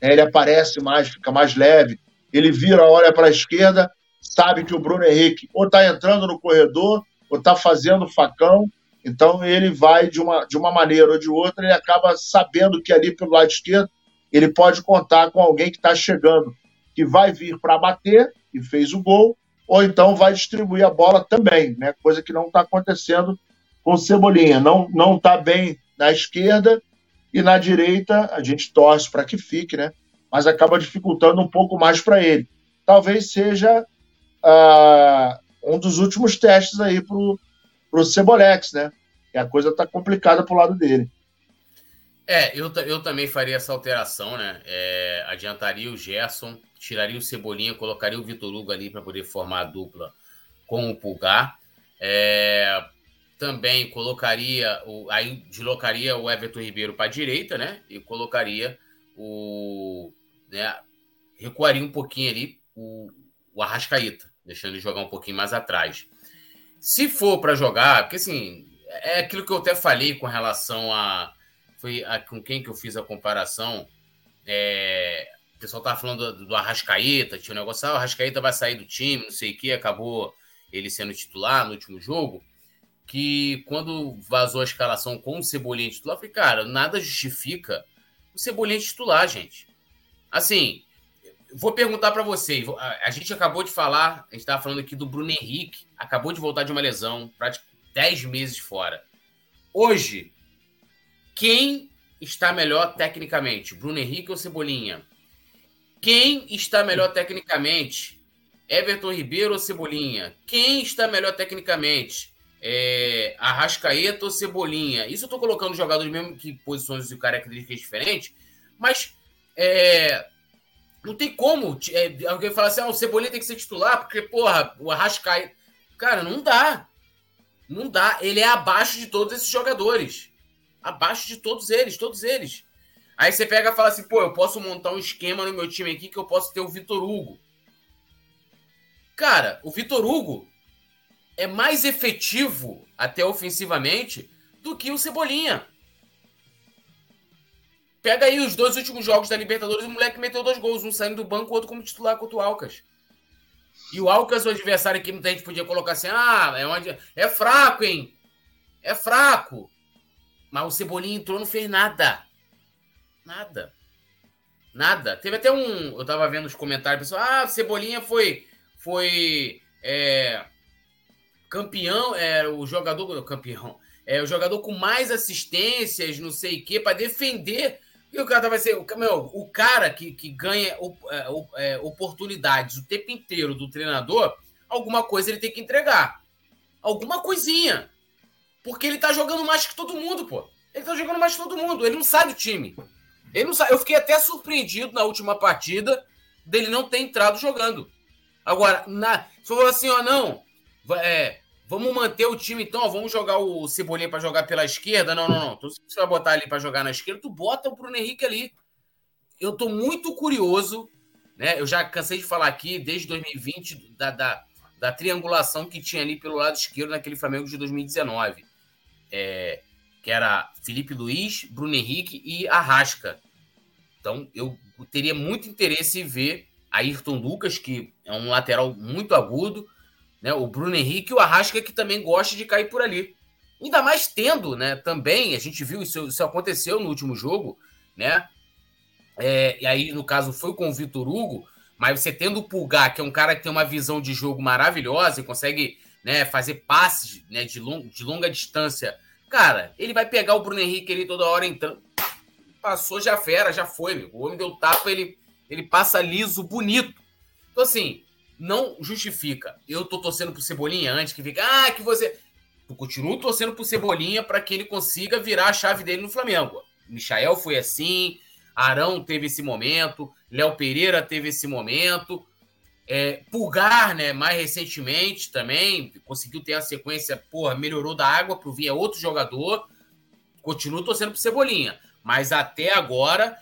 É, ele aparece mais, fica mais leve. Ele vira, olha para a esquerda, sabe que o Bruno Henrique ou está entrando no corredor ou está fazendo facão. Então ele vai de uma, de uma maneira ou de outra, ele acaba sabendo que ali pelo lado esquerdo ele pode contar com alguém que está chegando, que vai vir para bater e fez o gol, ou então vai distribuir a bola também, né? Coisa que não está acontecendo com o Cebolinha. Não está bem na esquerda e na direita a gente torce para que fique, né? Mas acaba dificultando um pouco mais para ele. Talvez seja uh, um dos últimos testes aí para o Cebolex, né? E a coisa está complicada para o lado dele. É, eu, eu também faria essa alteração, né? É, adiantaria o Gerson, tiraria o Cebolinha, colocaria o Vitor Hugo ali para poder formar a dupla com o Pulgar. É, também colocaria, o, aí deslocaria o Everton Ribeiro para a direita, né? E colocaria o. Né, recuaria um pouquinho ali o, o Arrascaíta, deixando ele jogar um pouquinho mais atrás. Se for para jogar, porque assim, é aquilo que eu até falei com relação a. Foi a, com quem que eu fiz a comparação. É, o pessoal tava falando do, do Arrascaeta, tinha um negócio, ah, o Arrascaeta vai sair do time, não sei o que, acabou ele sendo titular no último jogo que quando vazou a escalação com o Cebolinha titular, eu falei, cara, nada justifica o Cebolinha titular, gente. Assim, vou perguntar para vocês. A gente acabou de falar, a gente estava falando aqui do Bruno Henrique, acabou de voltar de uma lesão, praticamente 10 meses fora. Hoje, quem está melhor tecnicamente? Bruno Henrique ou Cebolinha? Quem está melhor tecnicamente? Everton Ribeiro ou Cebolinha? Quem está melhor tecnicamente? é, Arrascaeta ou Cebolinha. Isso eu tô colocando jogadores mesmo que posições e características diferentes, mas é, não tem como é, alguém falar assim, ah, o Cebolinha tem que ser titular, porque, porra, o Arrascaeta... Cara, não dá. Não dá. Ele é abaixo de todos esses jogadores. Abaixo de todos eles, todos eles. Aí você pega e fala assim, pô, eu posso montar um esquema no meu time aqui que eu posso ter o Vitor Hugo. Cara, o Vitor Hugo é mais efetivo, até ofensivamente, do que o Cebolinha. Pega aí os dois últimos jogos da Libertadores, o moleque meteu dois gols, um saindo do banco, outro como titular contra o Alcas. E o Alcas, o adversário que muita gente podia colocar assim, ah, é, onde... é fraco, hein? É fraco. Mas o Cebolinha entrou, não fez nada. Nada. Nada. Teve até um. Eu tava vendo os comentários, pessoal, ah, Cebolinha foi. Foi. É, campeão, é o jogador campeão, é o jogador com mais assistências, não sei o quê, para defender. E o cara vai ser meu, o cara que, que ganha é, é, oportunidades o tempo inteiro do treinador, alguma coisa ele tem que entregar. Alguma coisinha. Porque ele tá jogando mais que todo mundo, pô. Ele tá jogando mais que todo mundo. Ele não sai do time. Ele não sai. Eu fiquei até surpreendido na última partida dele não ter entrado jogando. Agora, na, se for assim, ó, não, é, vamos manter o time então, ó, vamos jogar o Cebolinha para jogar pela esquerda. Não, não, não. Então, se você vai botar ali para jogar na esquerda, tu bota o Bruno Henrique ali. Eu tô muito curioso, né? Eu já cansei de falar aqui desde 2020 da, da, da triangulação que tinha ali pelo lado esquerdo naquele Flamengo de 2019. É, que era Felipe Luiz, Bruno Henrique e Arrasca. Então, eu teria muito interesse em ver Ayrton Lucas, que é um lateral muito agudo, né? O Bruno Henrique e o Arrasca que também gosta de cair por ali. Ainda mais tendo, né? Também, a gente viu isso, isso aconteceu no último jogo, né? É, e aí, no caso, foi com o Vitor Hugo, mas você tendo o Pulgar, que é um cara que tem uma visão de jogo maravilhosa e consegue né, fazer passes né, de, long, de longa distância, cara, ele vai pegar o Bruno Henrique ali toda hora entrando. passou, já fera, já foi. Meu. O homem deu tapa, ele, ele passa liso, bonito. Então, assim, não justifica. Eu tô torcendo pro Cebolinha antes que fica, ah, que você. Eu continuo torcendo pro Cebolinha para que ele consiga virar a chave dele no Flamengo. Michael foi assim, Arão teve esse momento, Léo Pereira teve esse momento. É, Pulgar, né, mais recentemente também, conseguiu ter a sequência, porra, melhorou da água pro Vinha outro jogador. Continuo torcendo pro Cebolinha. Mas até agora,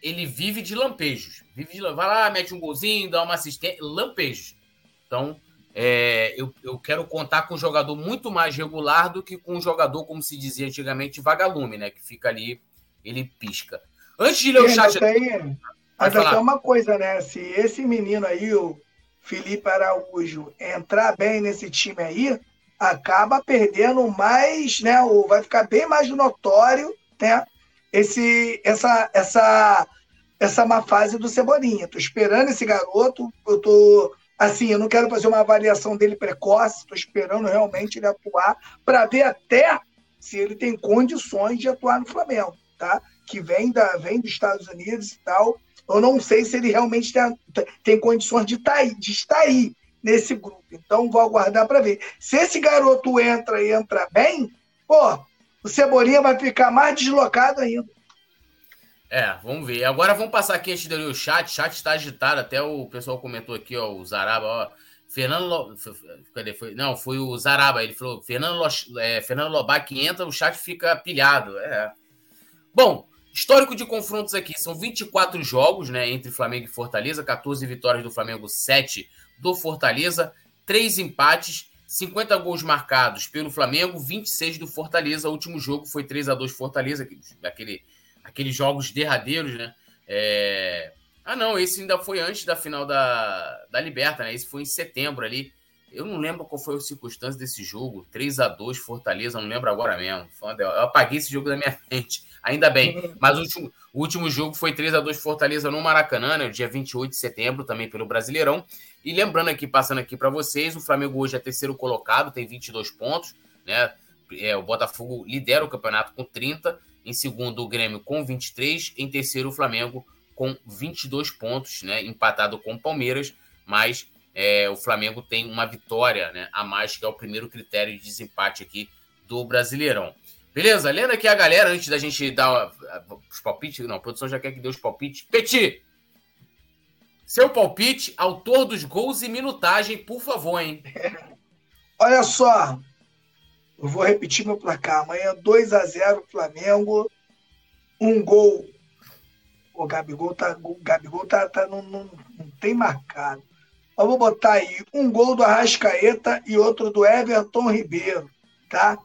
ele vive de lampejos. Vive de, vai lá, mete um golzinho, dá uma assistência, lampejos. Então, é, eu, eu quero contar com um jogador muito mais regular do que com um jogador, como se dizia antigamente, vagalume, né? Que fica ali, ele pisca. Antes de ler o chat. Ainda tem uma coisa, né? Se esse menino aí, o Felipe Araújo, entrar bem nesse time aí, acaba perdendo mais, né? Ou vai ficar bem mais notório, né? Esse, essa, essa, essa má fase do Cebolinha. Tô esperando esse garoto. Eu tô assim, eu não quero fazer uma avaliação dele precoce. Tô esperando realmente ele atuar para ver até se ele tem condições de atuar no Flamengo, tá? Que vem da vem dos Estados Unidos e tal. Eu não sei se ele realmente tem, tem condições de, tá aí, de estar aí nesse grupo. Então, vou aguardar para ver. Se esse garoto entra e entra bem, pô, o Cebolinha vai ficar mais deslocado ainda. É, vamos ver. Agora vamos passar aqui antes de o chat. O chat está agitado, até o pessoal comentou aqui, ó, o Zaraba, ó. Fernando. Lo... Cadê? Foi... Não, foi o Zaraba. Ele falou: Fernando, Lo... é, Fernando Lobac entra, o chat fica pilhado. É. Bom, Histórico de confrontos aqui, são 24 jogos, né, entre Flamengo e Fortaleza, 14 vitórias do Flamengo, 7 do Fortaleza, 3 empates, 50 gols marcados pelo Flamengo, 26 do Fortaleza. O último jogo foi 3 a 2 Fortaleza, aquele, aqueles jogos derradeiros, né? É... Ah, não, esse ainda foi antes da final da, da Liberta, né? Esse foi em setembro ali. Eu não lembro qual foi a circunstância desse jogo. 3 a 2 Fortaleza, não lembro agora mesmo. Eu apaguei esse jogo da minha mente. Ainda bem. Mas o último, o último jogo foi 3 a 2 Fortaleza no Maracanã, né, dia 28 de setembro, também pelo Brasileirão. E lembrando aqui, passando aqui para vocês, o Flamengo hoje é terceiro colocado, tem 22 pontos, né? É, o Botafogo lidera o campeonato com 30, em segundo o Grêmio com 23, em terceiro o Flamengo com 22 pontos, né? Empatado com o Palmeiras, mas é, o Flamengo tem uma vitória né, a mais, que é o primeiro critério de desempate aqui do Brasileirão. Beleza? Lendo aqui a galera, antes da gente dar os palpites. Não, a produção já quer que dê os palpites. Petit! Seu palpite, autor dos gols e minutagem, por favor, hein? Olha só. Eu vou repetir meu placar. Amanhã 2 a 0 Flamengo. Um gol. O Gabigol tá, o Gabigol tá, tá não, não, não tem marcado. Eu vou botar aí um gol do Arrascaeta e outro do Everton Ribeiro, tá?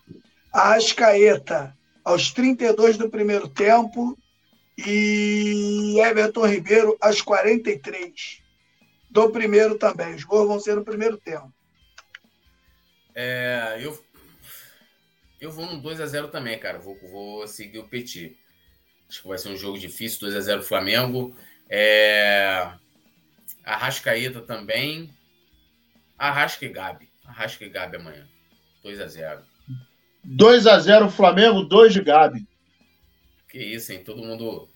Arrascaeta aos 32 do primeiro tempo e Everton Ribeiro aos 43 do primeiro também. Os gols vão ser no primeiro tempo. É, eu, eu vou no 2 a 0 também, cara. Vou, vou seguir o Petit. Acho que vai ser um jogo difícil, 2 a 0 Flamengo. É, Arrascaeta também. Arrasca e Gabi. Arrasca e Gabi amanhã. 2 a 0 2 a 0 Flamengo, 2 de Gabi. Que isso, hein? Todo mundo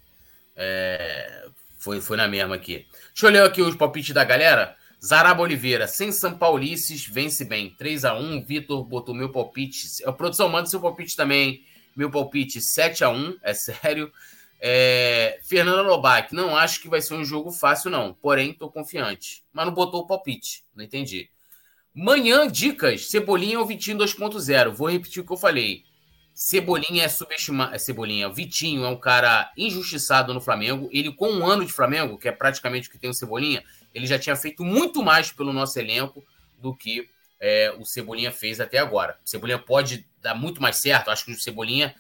é, foi, foi na mesma aqui. Deixa eu ler aqui os palpites da galera. Zaraba Oliveira, sem São Paulices, vence bem. 3 a 1 Vitor botou meu palpite. A produção manda seu palpite também. Meu palpite 7 a 1 é sério. É, Fernanda Lobac, não acho que vai ser um jogo fácil, não. Porém, tô confiante. Mas não botou o palpite. Não entendi. Manhã, dicas. Cebolinha ou Vitinho 2.0. Vou repetir o que eu falei. Cebolinha é subestimado. É Cebolinha. Vitinho é um cara injustiçado no Flamengo. Ele, com um ano de Flamengo, que é praticamente o que tem o Cebolinha, ele já tinha feito muito mais pelo nosso elenco do que é, o Cebolinha fez até agora. O Cebolinha pode dar muito mais certo. Acho que o Cebolinha,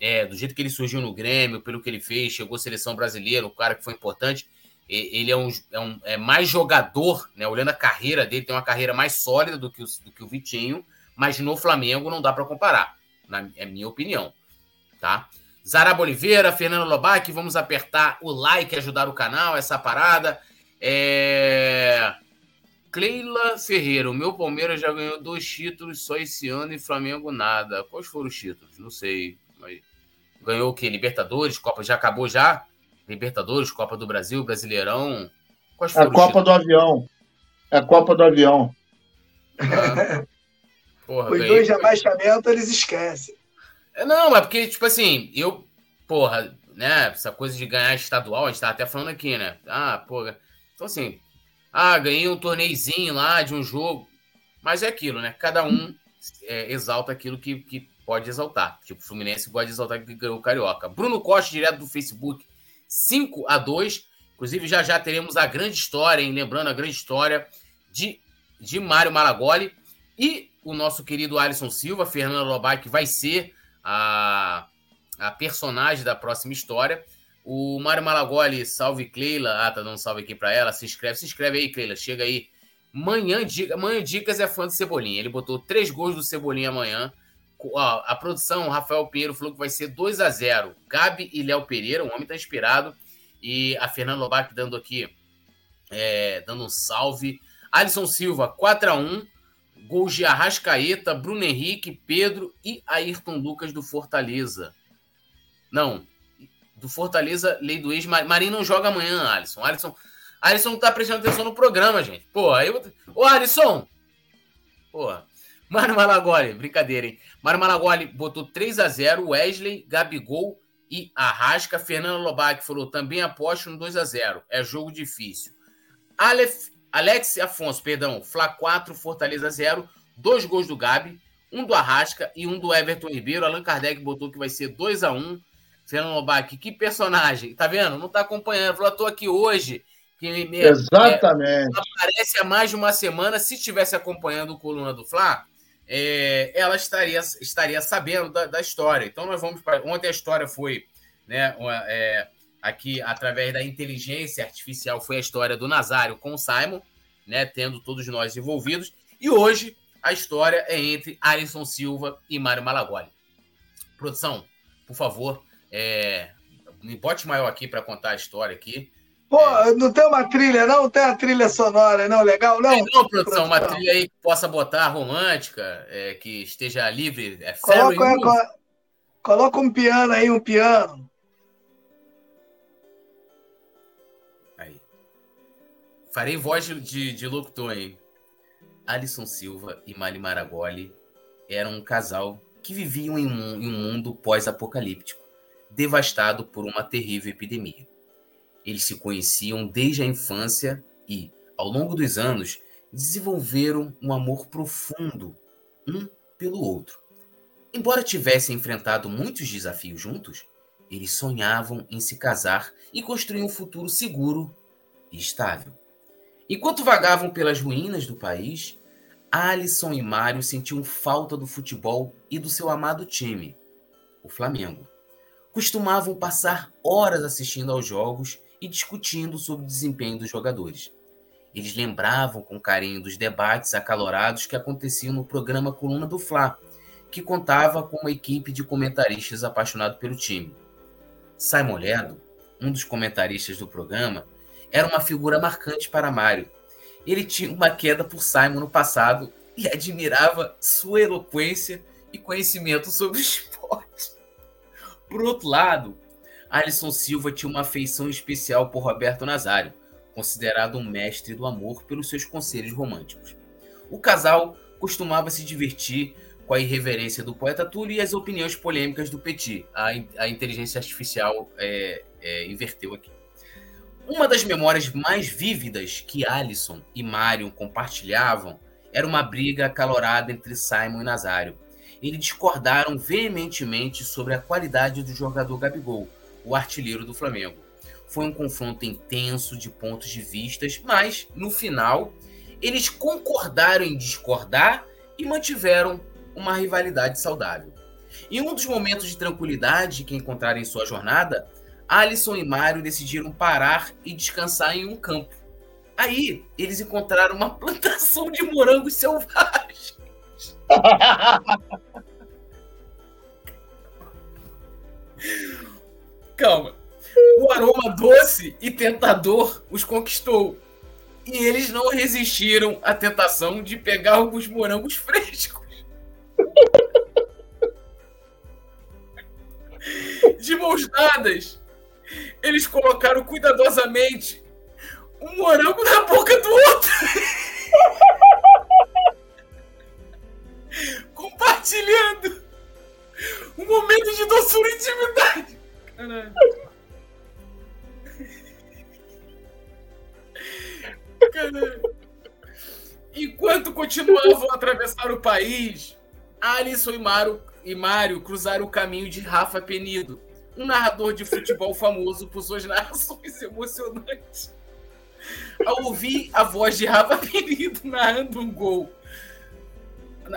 é, do jeito que ele surgiu no Grêmio, pelo que ele fez, chegou à seleção brasileira, o cara que foi importante ele é, um, é, um, é mais jogador, né? Olhando a carreira dele, tem uma carreira mais sólida do que o, do que o Vitinho, mas no Flamengo não dá para comparar, na é minha opinião, tá? Zaraba Oliveira, Fernando Lobac, vamos apertar o like ajudar o canal, essa parada. É... Cleila Ferreira, o meu Palmeiras já ganhou dois títulos só esse ano e Flamengo nada. Quais foram os títulos? Não sei. Mas... ganhou o quê? Libertadores, Copa já acabou já? Libertadores, Copa do Brasil, Brasileirão. Quais a Copa do Avião. É a Copa do Avião. Ah. Porra, Os dois de abaixamento eles esquecem. É, não, é porque, tipo assim, eu, porra, né, essa coisa de ganhar estadual, a gente tá até falando aqui, né? Ah, porra. Então, assim, ah, ganhei um torneizinho lá de um jogo. Mas é aquilo, né? Cada um é, exalta aquilo que, que pode exaltar. Tipo, o Fluminense pode exaltar que ganhou o Carioca. Bruno Costa, direto do Facebook, 5 a 2 Inclusive, já já teremos a grande história, hein? Lembrando a grande história de, de Mário Malagoli e o nosso querido Alisson Silva, Fernando Lobai, que vai ser a, a personagem da próxima história. O Mário Malagoli, salve Cleila. Ah, tá dando um salve aqui para ela. Se inscreve, se inscreve aí, Cleila. Chega aí. Manhã, Dica, Manhã Dicas é fã do Cebolinha. Ele botou três gols do Cebolinha amanhã. Ó, a produção, o Rafael Pinheiro falou que vai ser 2 a 0 Gabi e Léo Pereira, o homem tá inspirado. E a Fernanda Lobac dando aqui, é, dando um salve. Alisson Silva, 4 a 1 Gols de Arrascaeta, Bruno Henrique, Pedro e Ayrton Lucas do Fortaleza. Não, do Fortaleza, lei do ex. Marinho não joga amanhã, Alisson. Alisson, Alisson não tá prestando atenção no programa, gente. Pô, aí eu. Ô, Alisson! Pô, Mário Malagoli, brincadeira, hein? Mário Malagoli botou 3 a 0 Wesley, Gabigol e Arrasca. Fernando Lobac falou: também aposto no 2 a 0 É jogo difícil. Aleph, Alex Afonso, perdão, Fla 4, Fortaleza 0. Dois gols do Gabi, um do Arrasca e um do Everton Ribeiro. Allan Kardec botou que vai ser 2 a 1 Fernando Lobac, que personagem. Tá vendo? Não tá acompanhando. Falou: tô aqui hoje. Que me, Exatamente. É, aparece há mais de uma semana. Se estivesse acompanhando o Coluna do Fla, é, ela estaria, estaria sabendo da, da, história. Então, nós vamos para. Ontem a história foi, né, é, aqui, através da inteligência artificial, foi a história do Nazário com o Simon, né, tendo todos nós envolvidos. E hoje a história é entre Alisson Silva e Mário Malagoli. Produção, por favor, é, pote maior aqui para contar a história aqui. Pô, não tem uma trilha, não? Tem a trilha sonora, não? Legal, não? Tem não, produção, uma trilha aí que possa botar romântica, é, que esteja livre. É coloca, é, coloca um piano aí, um piano. Aí. Farei voz de, de locutor aí. Alisson Silva e Mali Maragoli eram um casal que viviam em um, em um mundo pós-apocalíptico, devastado por uma terrível epidemia. Eles se conheciam desde a infância e, ao longo dos anos, desenvolveram um amor profundo um pelo outro. Embora tivessem enfrentado muitos desafios juntos, eles sonhavam em se casar e construir um futuro seguro e estável. Enquanto vagavam pelas ruínas do país, Alisson e Mário sentiam falta do futebol e do seu amado time, o Flamengo. Costumavam passar horas assistindo aos jogos e discutindo sobre o desempenho dos jogadores. Eles lembravam com carinho dos debates acalorados que aconteciam no programa Coluna do Fla, que contava com uma equipe de comentaristas apaixonados pelo time. Simon Ledo, um dos comentaristas do programa, era uma figura marcante para Mário. Ele tinha uma queda por Simon no passado e admirava sua eloquência e conhecimento sobre o esporte. Por outro lado, Alisson Silva tinha uma afeição especial por Roberto Nazário, considerado um mestre do amor pelos seus conselhos românticos. O casal costumava se divertir com a irreverência do poeta Túlio e as opiniões polêmicas do Petit. A, a inteligência artificial é, é, inverteu aqui. Uma das memórias mais vívidas que Alisson e Marion compartilhavam era uma briga acalorada entre Simon e Nazário. Eles discordaram veementemente sobre a qualidade do jogador Gabigol, o artilheiro do Flamengo. Foi um confronto intenso de pontos de vistas, mas no final eles concordaram em discordar e mantiveram uma rivalidade saudável. Em um dos momentos de tranquilidade que encontraram em sua jornada, Alisson e Mário decidiram parar e descansar em um campo. Aí, eles encontraram uma plantação de morangos selvagens. Calma. O aroma doce e tentador os conquistou. E eles não resistiram à tentação de pegar alguns morangos frescos. mãos dadas, eles colocaram cuidadosamente um morango na boca do outro. Compartilhando um momento de doçura e intimidade. Caralho. Caralho. Enquanto continuavam a atravessar o país, Alisson e, Mário, e Mário cruzaram o caminho de Rafa Penido, um narrador de futebol famoso por suas narrações emocionantes. Ao ouvir a voz de Rafa Penido narrando um gol.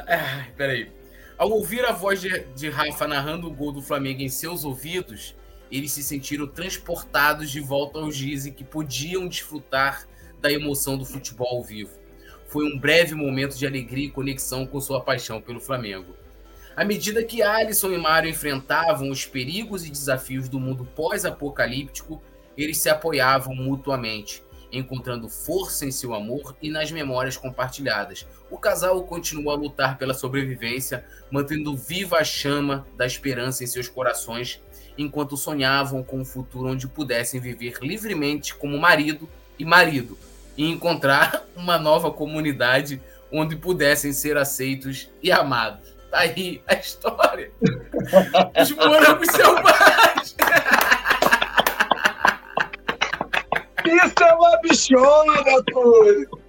Ah, peraí. Ao ouvir a voz de, de Rafa narrando o gol do Flamengo em seus ouvidos, eles se sentiram transportados de volta ao giz que podiam desfrutar da emoção do futebol ao vivo foi um breve momento de alegria e conexão com sua paixão pelo Flamengo. À medida que Alisson e Mário enfrentavam os perigos e desafios do mundo pós-apocalíptico, eles se apoiavam mutuamente, encontrando força em seu amor e nas memórias compartilhadas. O casal continuou a lutar pela sobrevivência, mantendo viva a chama da esperança em seus corações, enquanto sonhavam com um futuro onde pudessem viver livremente como marido e marido, e encontrar uma nova comunidade onde pudessem ser aceitos e amados. Tá aí a história. Os morangos selvagens. Isso é uma bichona, pô.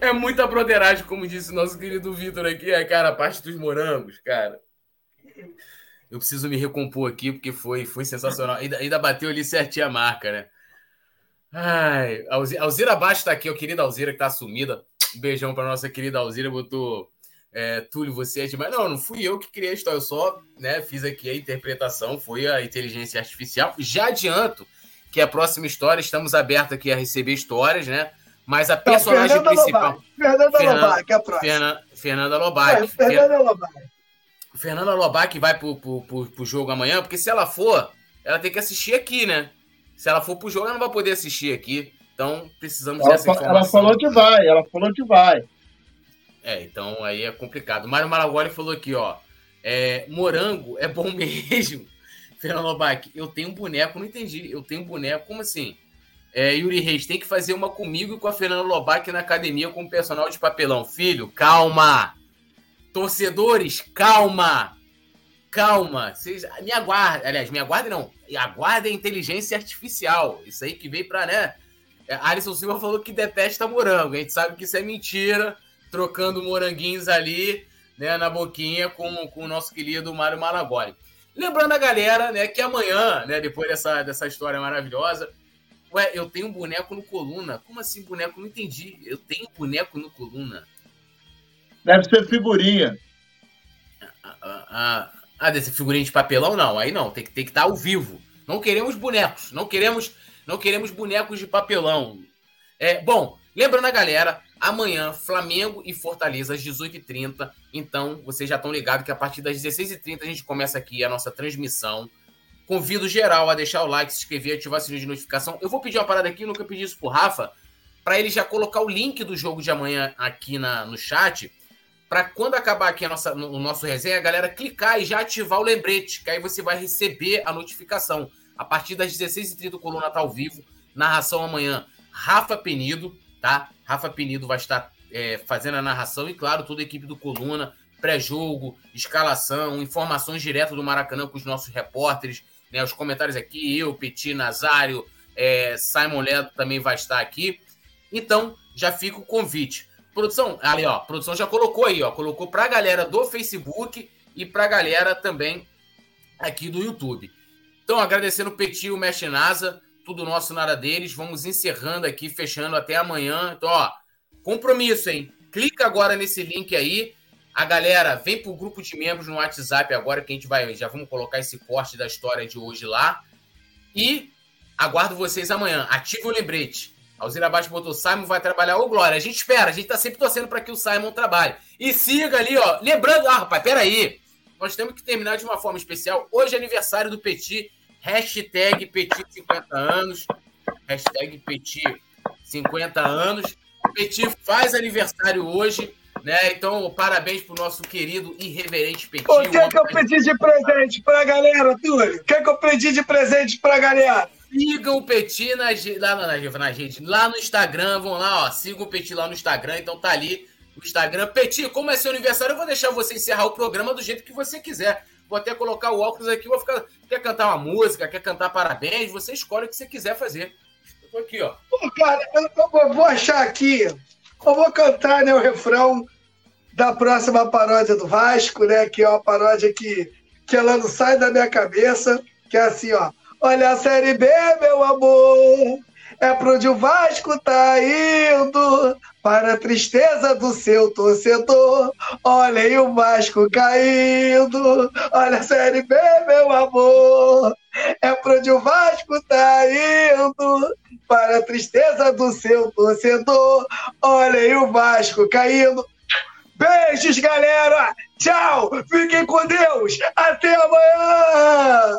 É muita broderagem, como disse nosso querido Vitor aqui, é, cara, a parte dos morangos, cara. Eu preciso me recompor aqui, porque foi, foi sensacional. Ainda, ainda bateu ali certinho a marca, né? Ai, Alzira Baixo tá aqui, o querido Alzira que tá sumida. Um beijão pra nossa querida Alzira, botou é, Túlio, você é demais. Não, não fui eu que criei a história, eu só né, fiz aqui a interpretação, foi a inteligência artificial. Já adianto que a próxima história, estamos abertos aqui a receber histórias, né? Mas a personagem Fernanda principal. Lobac. Fernanda Fernanda- Lobac, é a próxima. Fernanda, Fernanda Lobac. É, Fernanda Lobac. Fernanda Lobac vai pro, pro, pro, pro jogo amanhã, porque se ela for, ela tem que assistir aqui, né? Se ela for pro jogo, ela não vai poder assistir aqui. Então, precisamos Ela, dessa informação. ela falou que vai, ela falou que vai. É, então aí é complicado. Mário Maragoli falou aqui, ó. é, morango é bom mesmo. Fernando Lobac, eu tenho um boneco, não entendi. Eu tenho um boneco, como assim? É, Yuri Reis, tem que fazer uma comigo e com a Fernanda Lobac na academia com o personal de papelão. Filho, calma! Torcedores, calma! Calma! Vocês, me aguardem. Aliás, me aguardem não. Aguardem a inteligência artificial. Isso aí que veio pra, né? É, Alisson Silva falou que detesta morango. A gente sabe que isso é mentira. Trocando moranguinhos ali, né, na boquinha com, com o nosso querido Mário Malagoli. Lembrando a galera, né, que amanhã, né, depois dessa, dessa história maravilhosa, ué, eu tenho um boneco no coluna. Como assim boneco? Não entendi. Eu tenho um boneco no coluna. Deve ser figurinha. Ah, ah, ah, desse figurinha de papelão? Não, aí não. Tem que tem que estar ao vivo. Não queremos bonecos. Não queremos, não queremos bonecos de papelão. É, bom, lembrando a galera, amanhã Flamengo e Fortaleza às 18h30. Então, vocês já estão ligados que a partir das 16h30 a gente começa aqui a nossa transmissão. Convido geral a deixar o like, se inscrever, ativar o sininho de notificação. Eu vou pedir uma parada aqui, nunca pedi isso pro Rafa, para ele já colocar o link do jogo de amanhã aqui na, no chat para quando acabar aqui a nossa, no, o nosso resenha, a galera clicar e já ativar o lembrete, que aí você vai receber a notificação. A partir das 16h30 o Coluna tá ao vivo. Narração amanhã, Rafa Penido, tá? Rafa Penido vai estar é, fazendo a narração e, claro, toda a equipe do Coluna, pré-jogo, escalação, informações direto do Maracanã com os nossos repórteres, né? Os comentários aqui, eu, Petit, Nazário, é, Simon Leto também vai estar aqui. Então, já fica o convite. Produção, ali ó, produção já colocou aí, ó, colocou pra galera do Facebook e pra galera também aqui do YouTube. Então, agradecendo o Petit o Mestre Nasa, tudo nosso, nada deles. Vamos encerrando aqui, fechando até amanhã. Então, ó, compromisso, hein? Clica agora nesse link aí. A galera vem pro grupo de membros no WhatsApp agora, que a gente vai, já vamos colocar esse corte da história de hoje lá. E aguardo vocês amanhã. Ative o lembrete. Alzira Baixo botou, Simon vai trabalhar. Ô, Glória, a gente espera, a gente tá sempre torcendo para que o Simon trabalhe. E siga ali, ó. Lembrando, ah, rapaz, peraí. Nós temos que terminar de uma forma especial. Hoje é aniversário do Petit. Hashtag Petit 50 anos. Hashtag Petit 50 anos. Petit faz aniversário hoje. Né? Então, parabéns pro nosso querido e reverente Petinho. O que, é que eu pedi de presente pra galera, Túlio? O que, é que eu pedi de presente pra galera? Sigam o Petit na, lá, na, na, na gente, lá no Instagram, vão lá, ó, sigam o Petit lá no Instagram, então tá ali o Instagram. Petit, como é seu aniversário, eu vou deixar você encerrar o programa do jeito que você quiser. Vou até colocar o óculos aqui, vou ficar. Quer cantar uma música, quer cantar parabéns, você escolhe o que você quiser fazer. Eu tô aqui, ó. Pô, cara, eu vou achar aqui. Eu vou cantar né, o refrão da próxima paródia do Vasco, né? Que é uma paródia que, que ela não sai da minha cabeça, que é assim, ó. Olha a Série B, meu amor, é pro onde o Vasco tá indo, para a tristeza do seu torcedor. Olha aí o Vasco caindo, olha a Série B, meu amor, é pro onde o Vasco tá indo, para a tristeza do seu torcedor. Olha aí o Vasco caindo. Beijos, galera! Tchau! Fiquem com Deus! Até amanhã!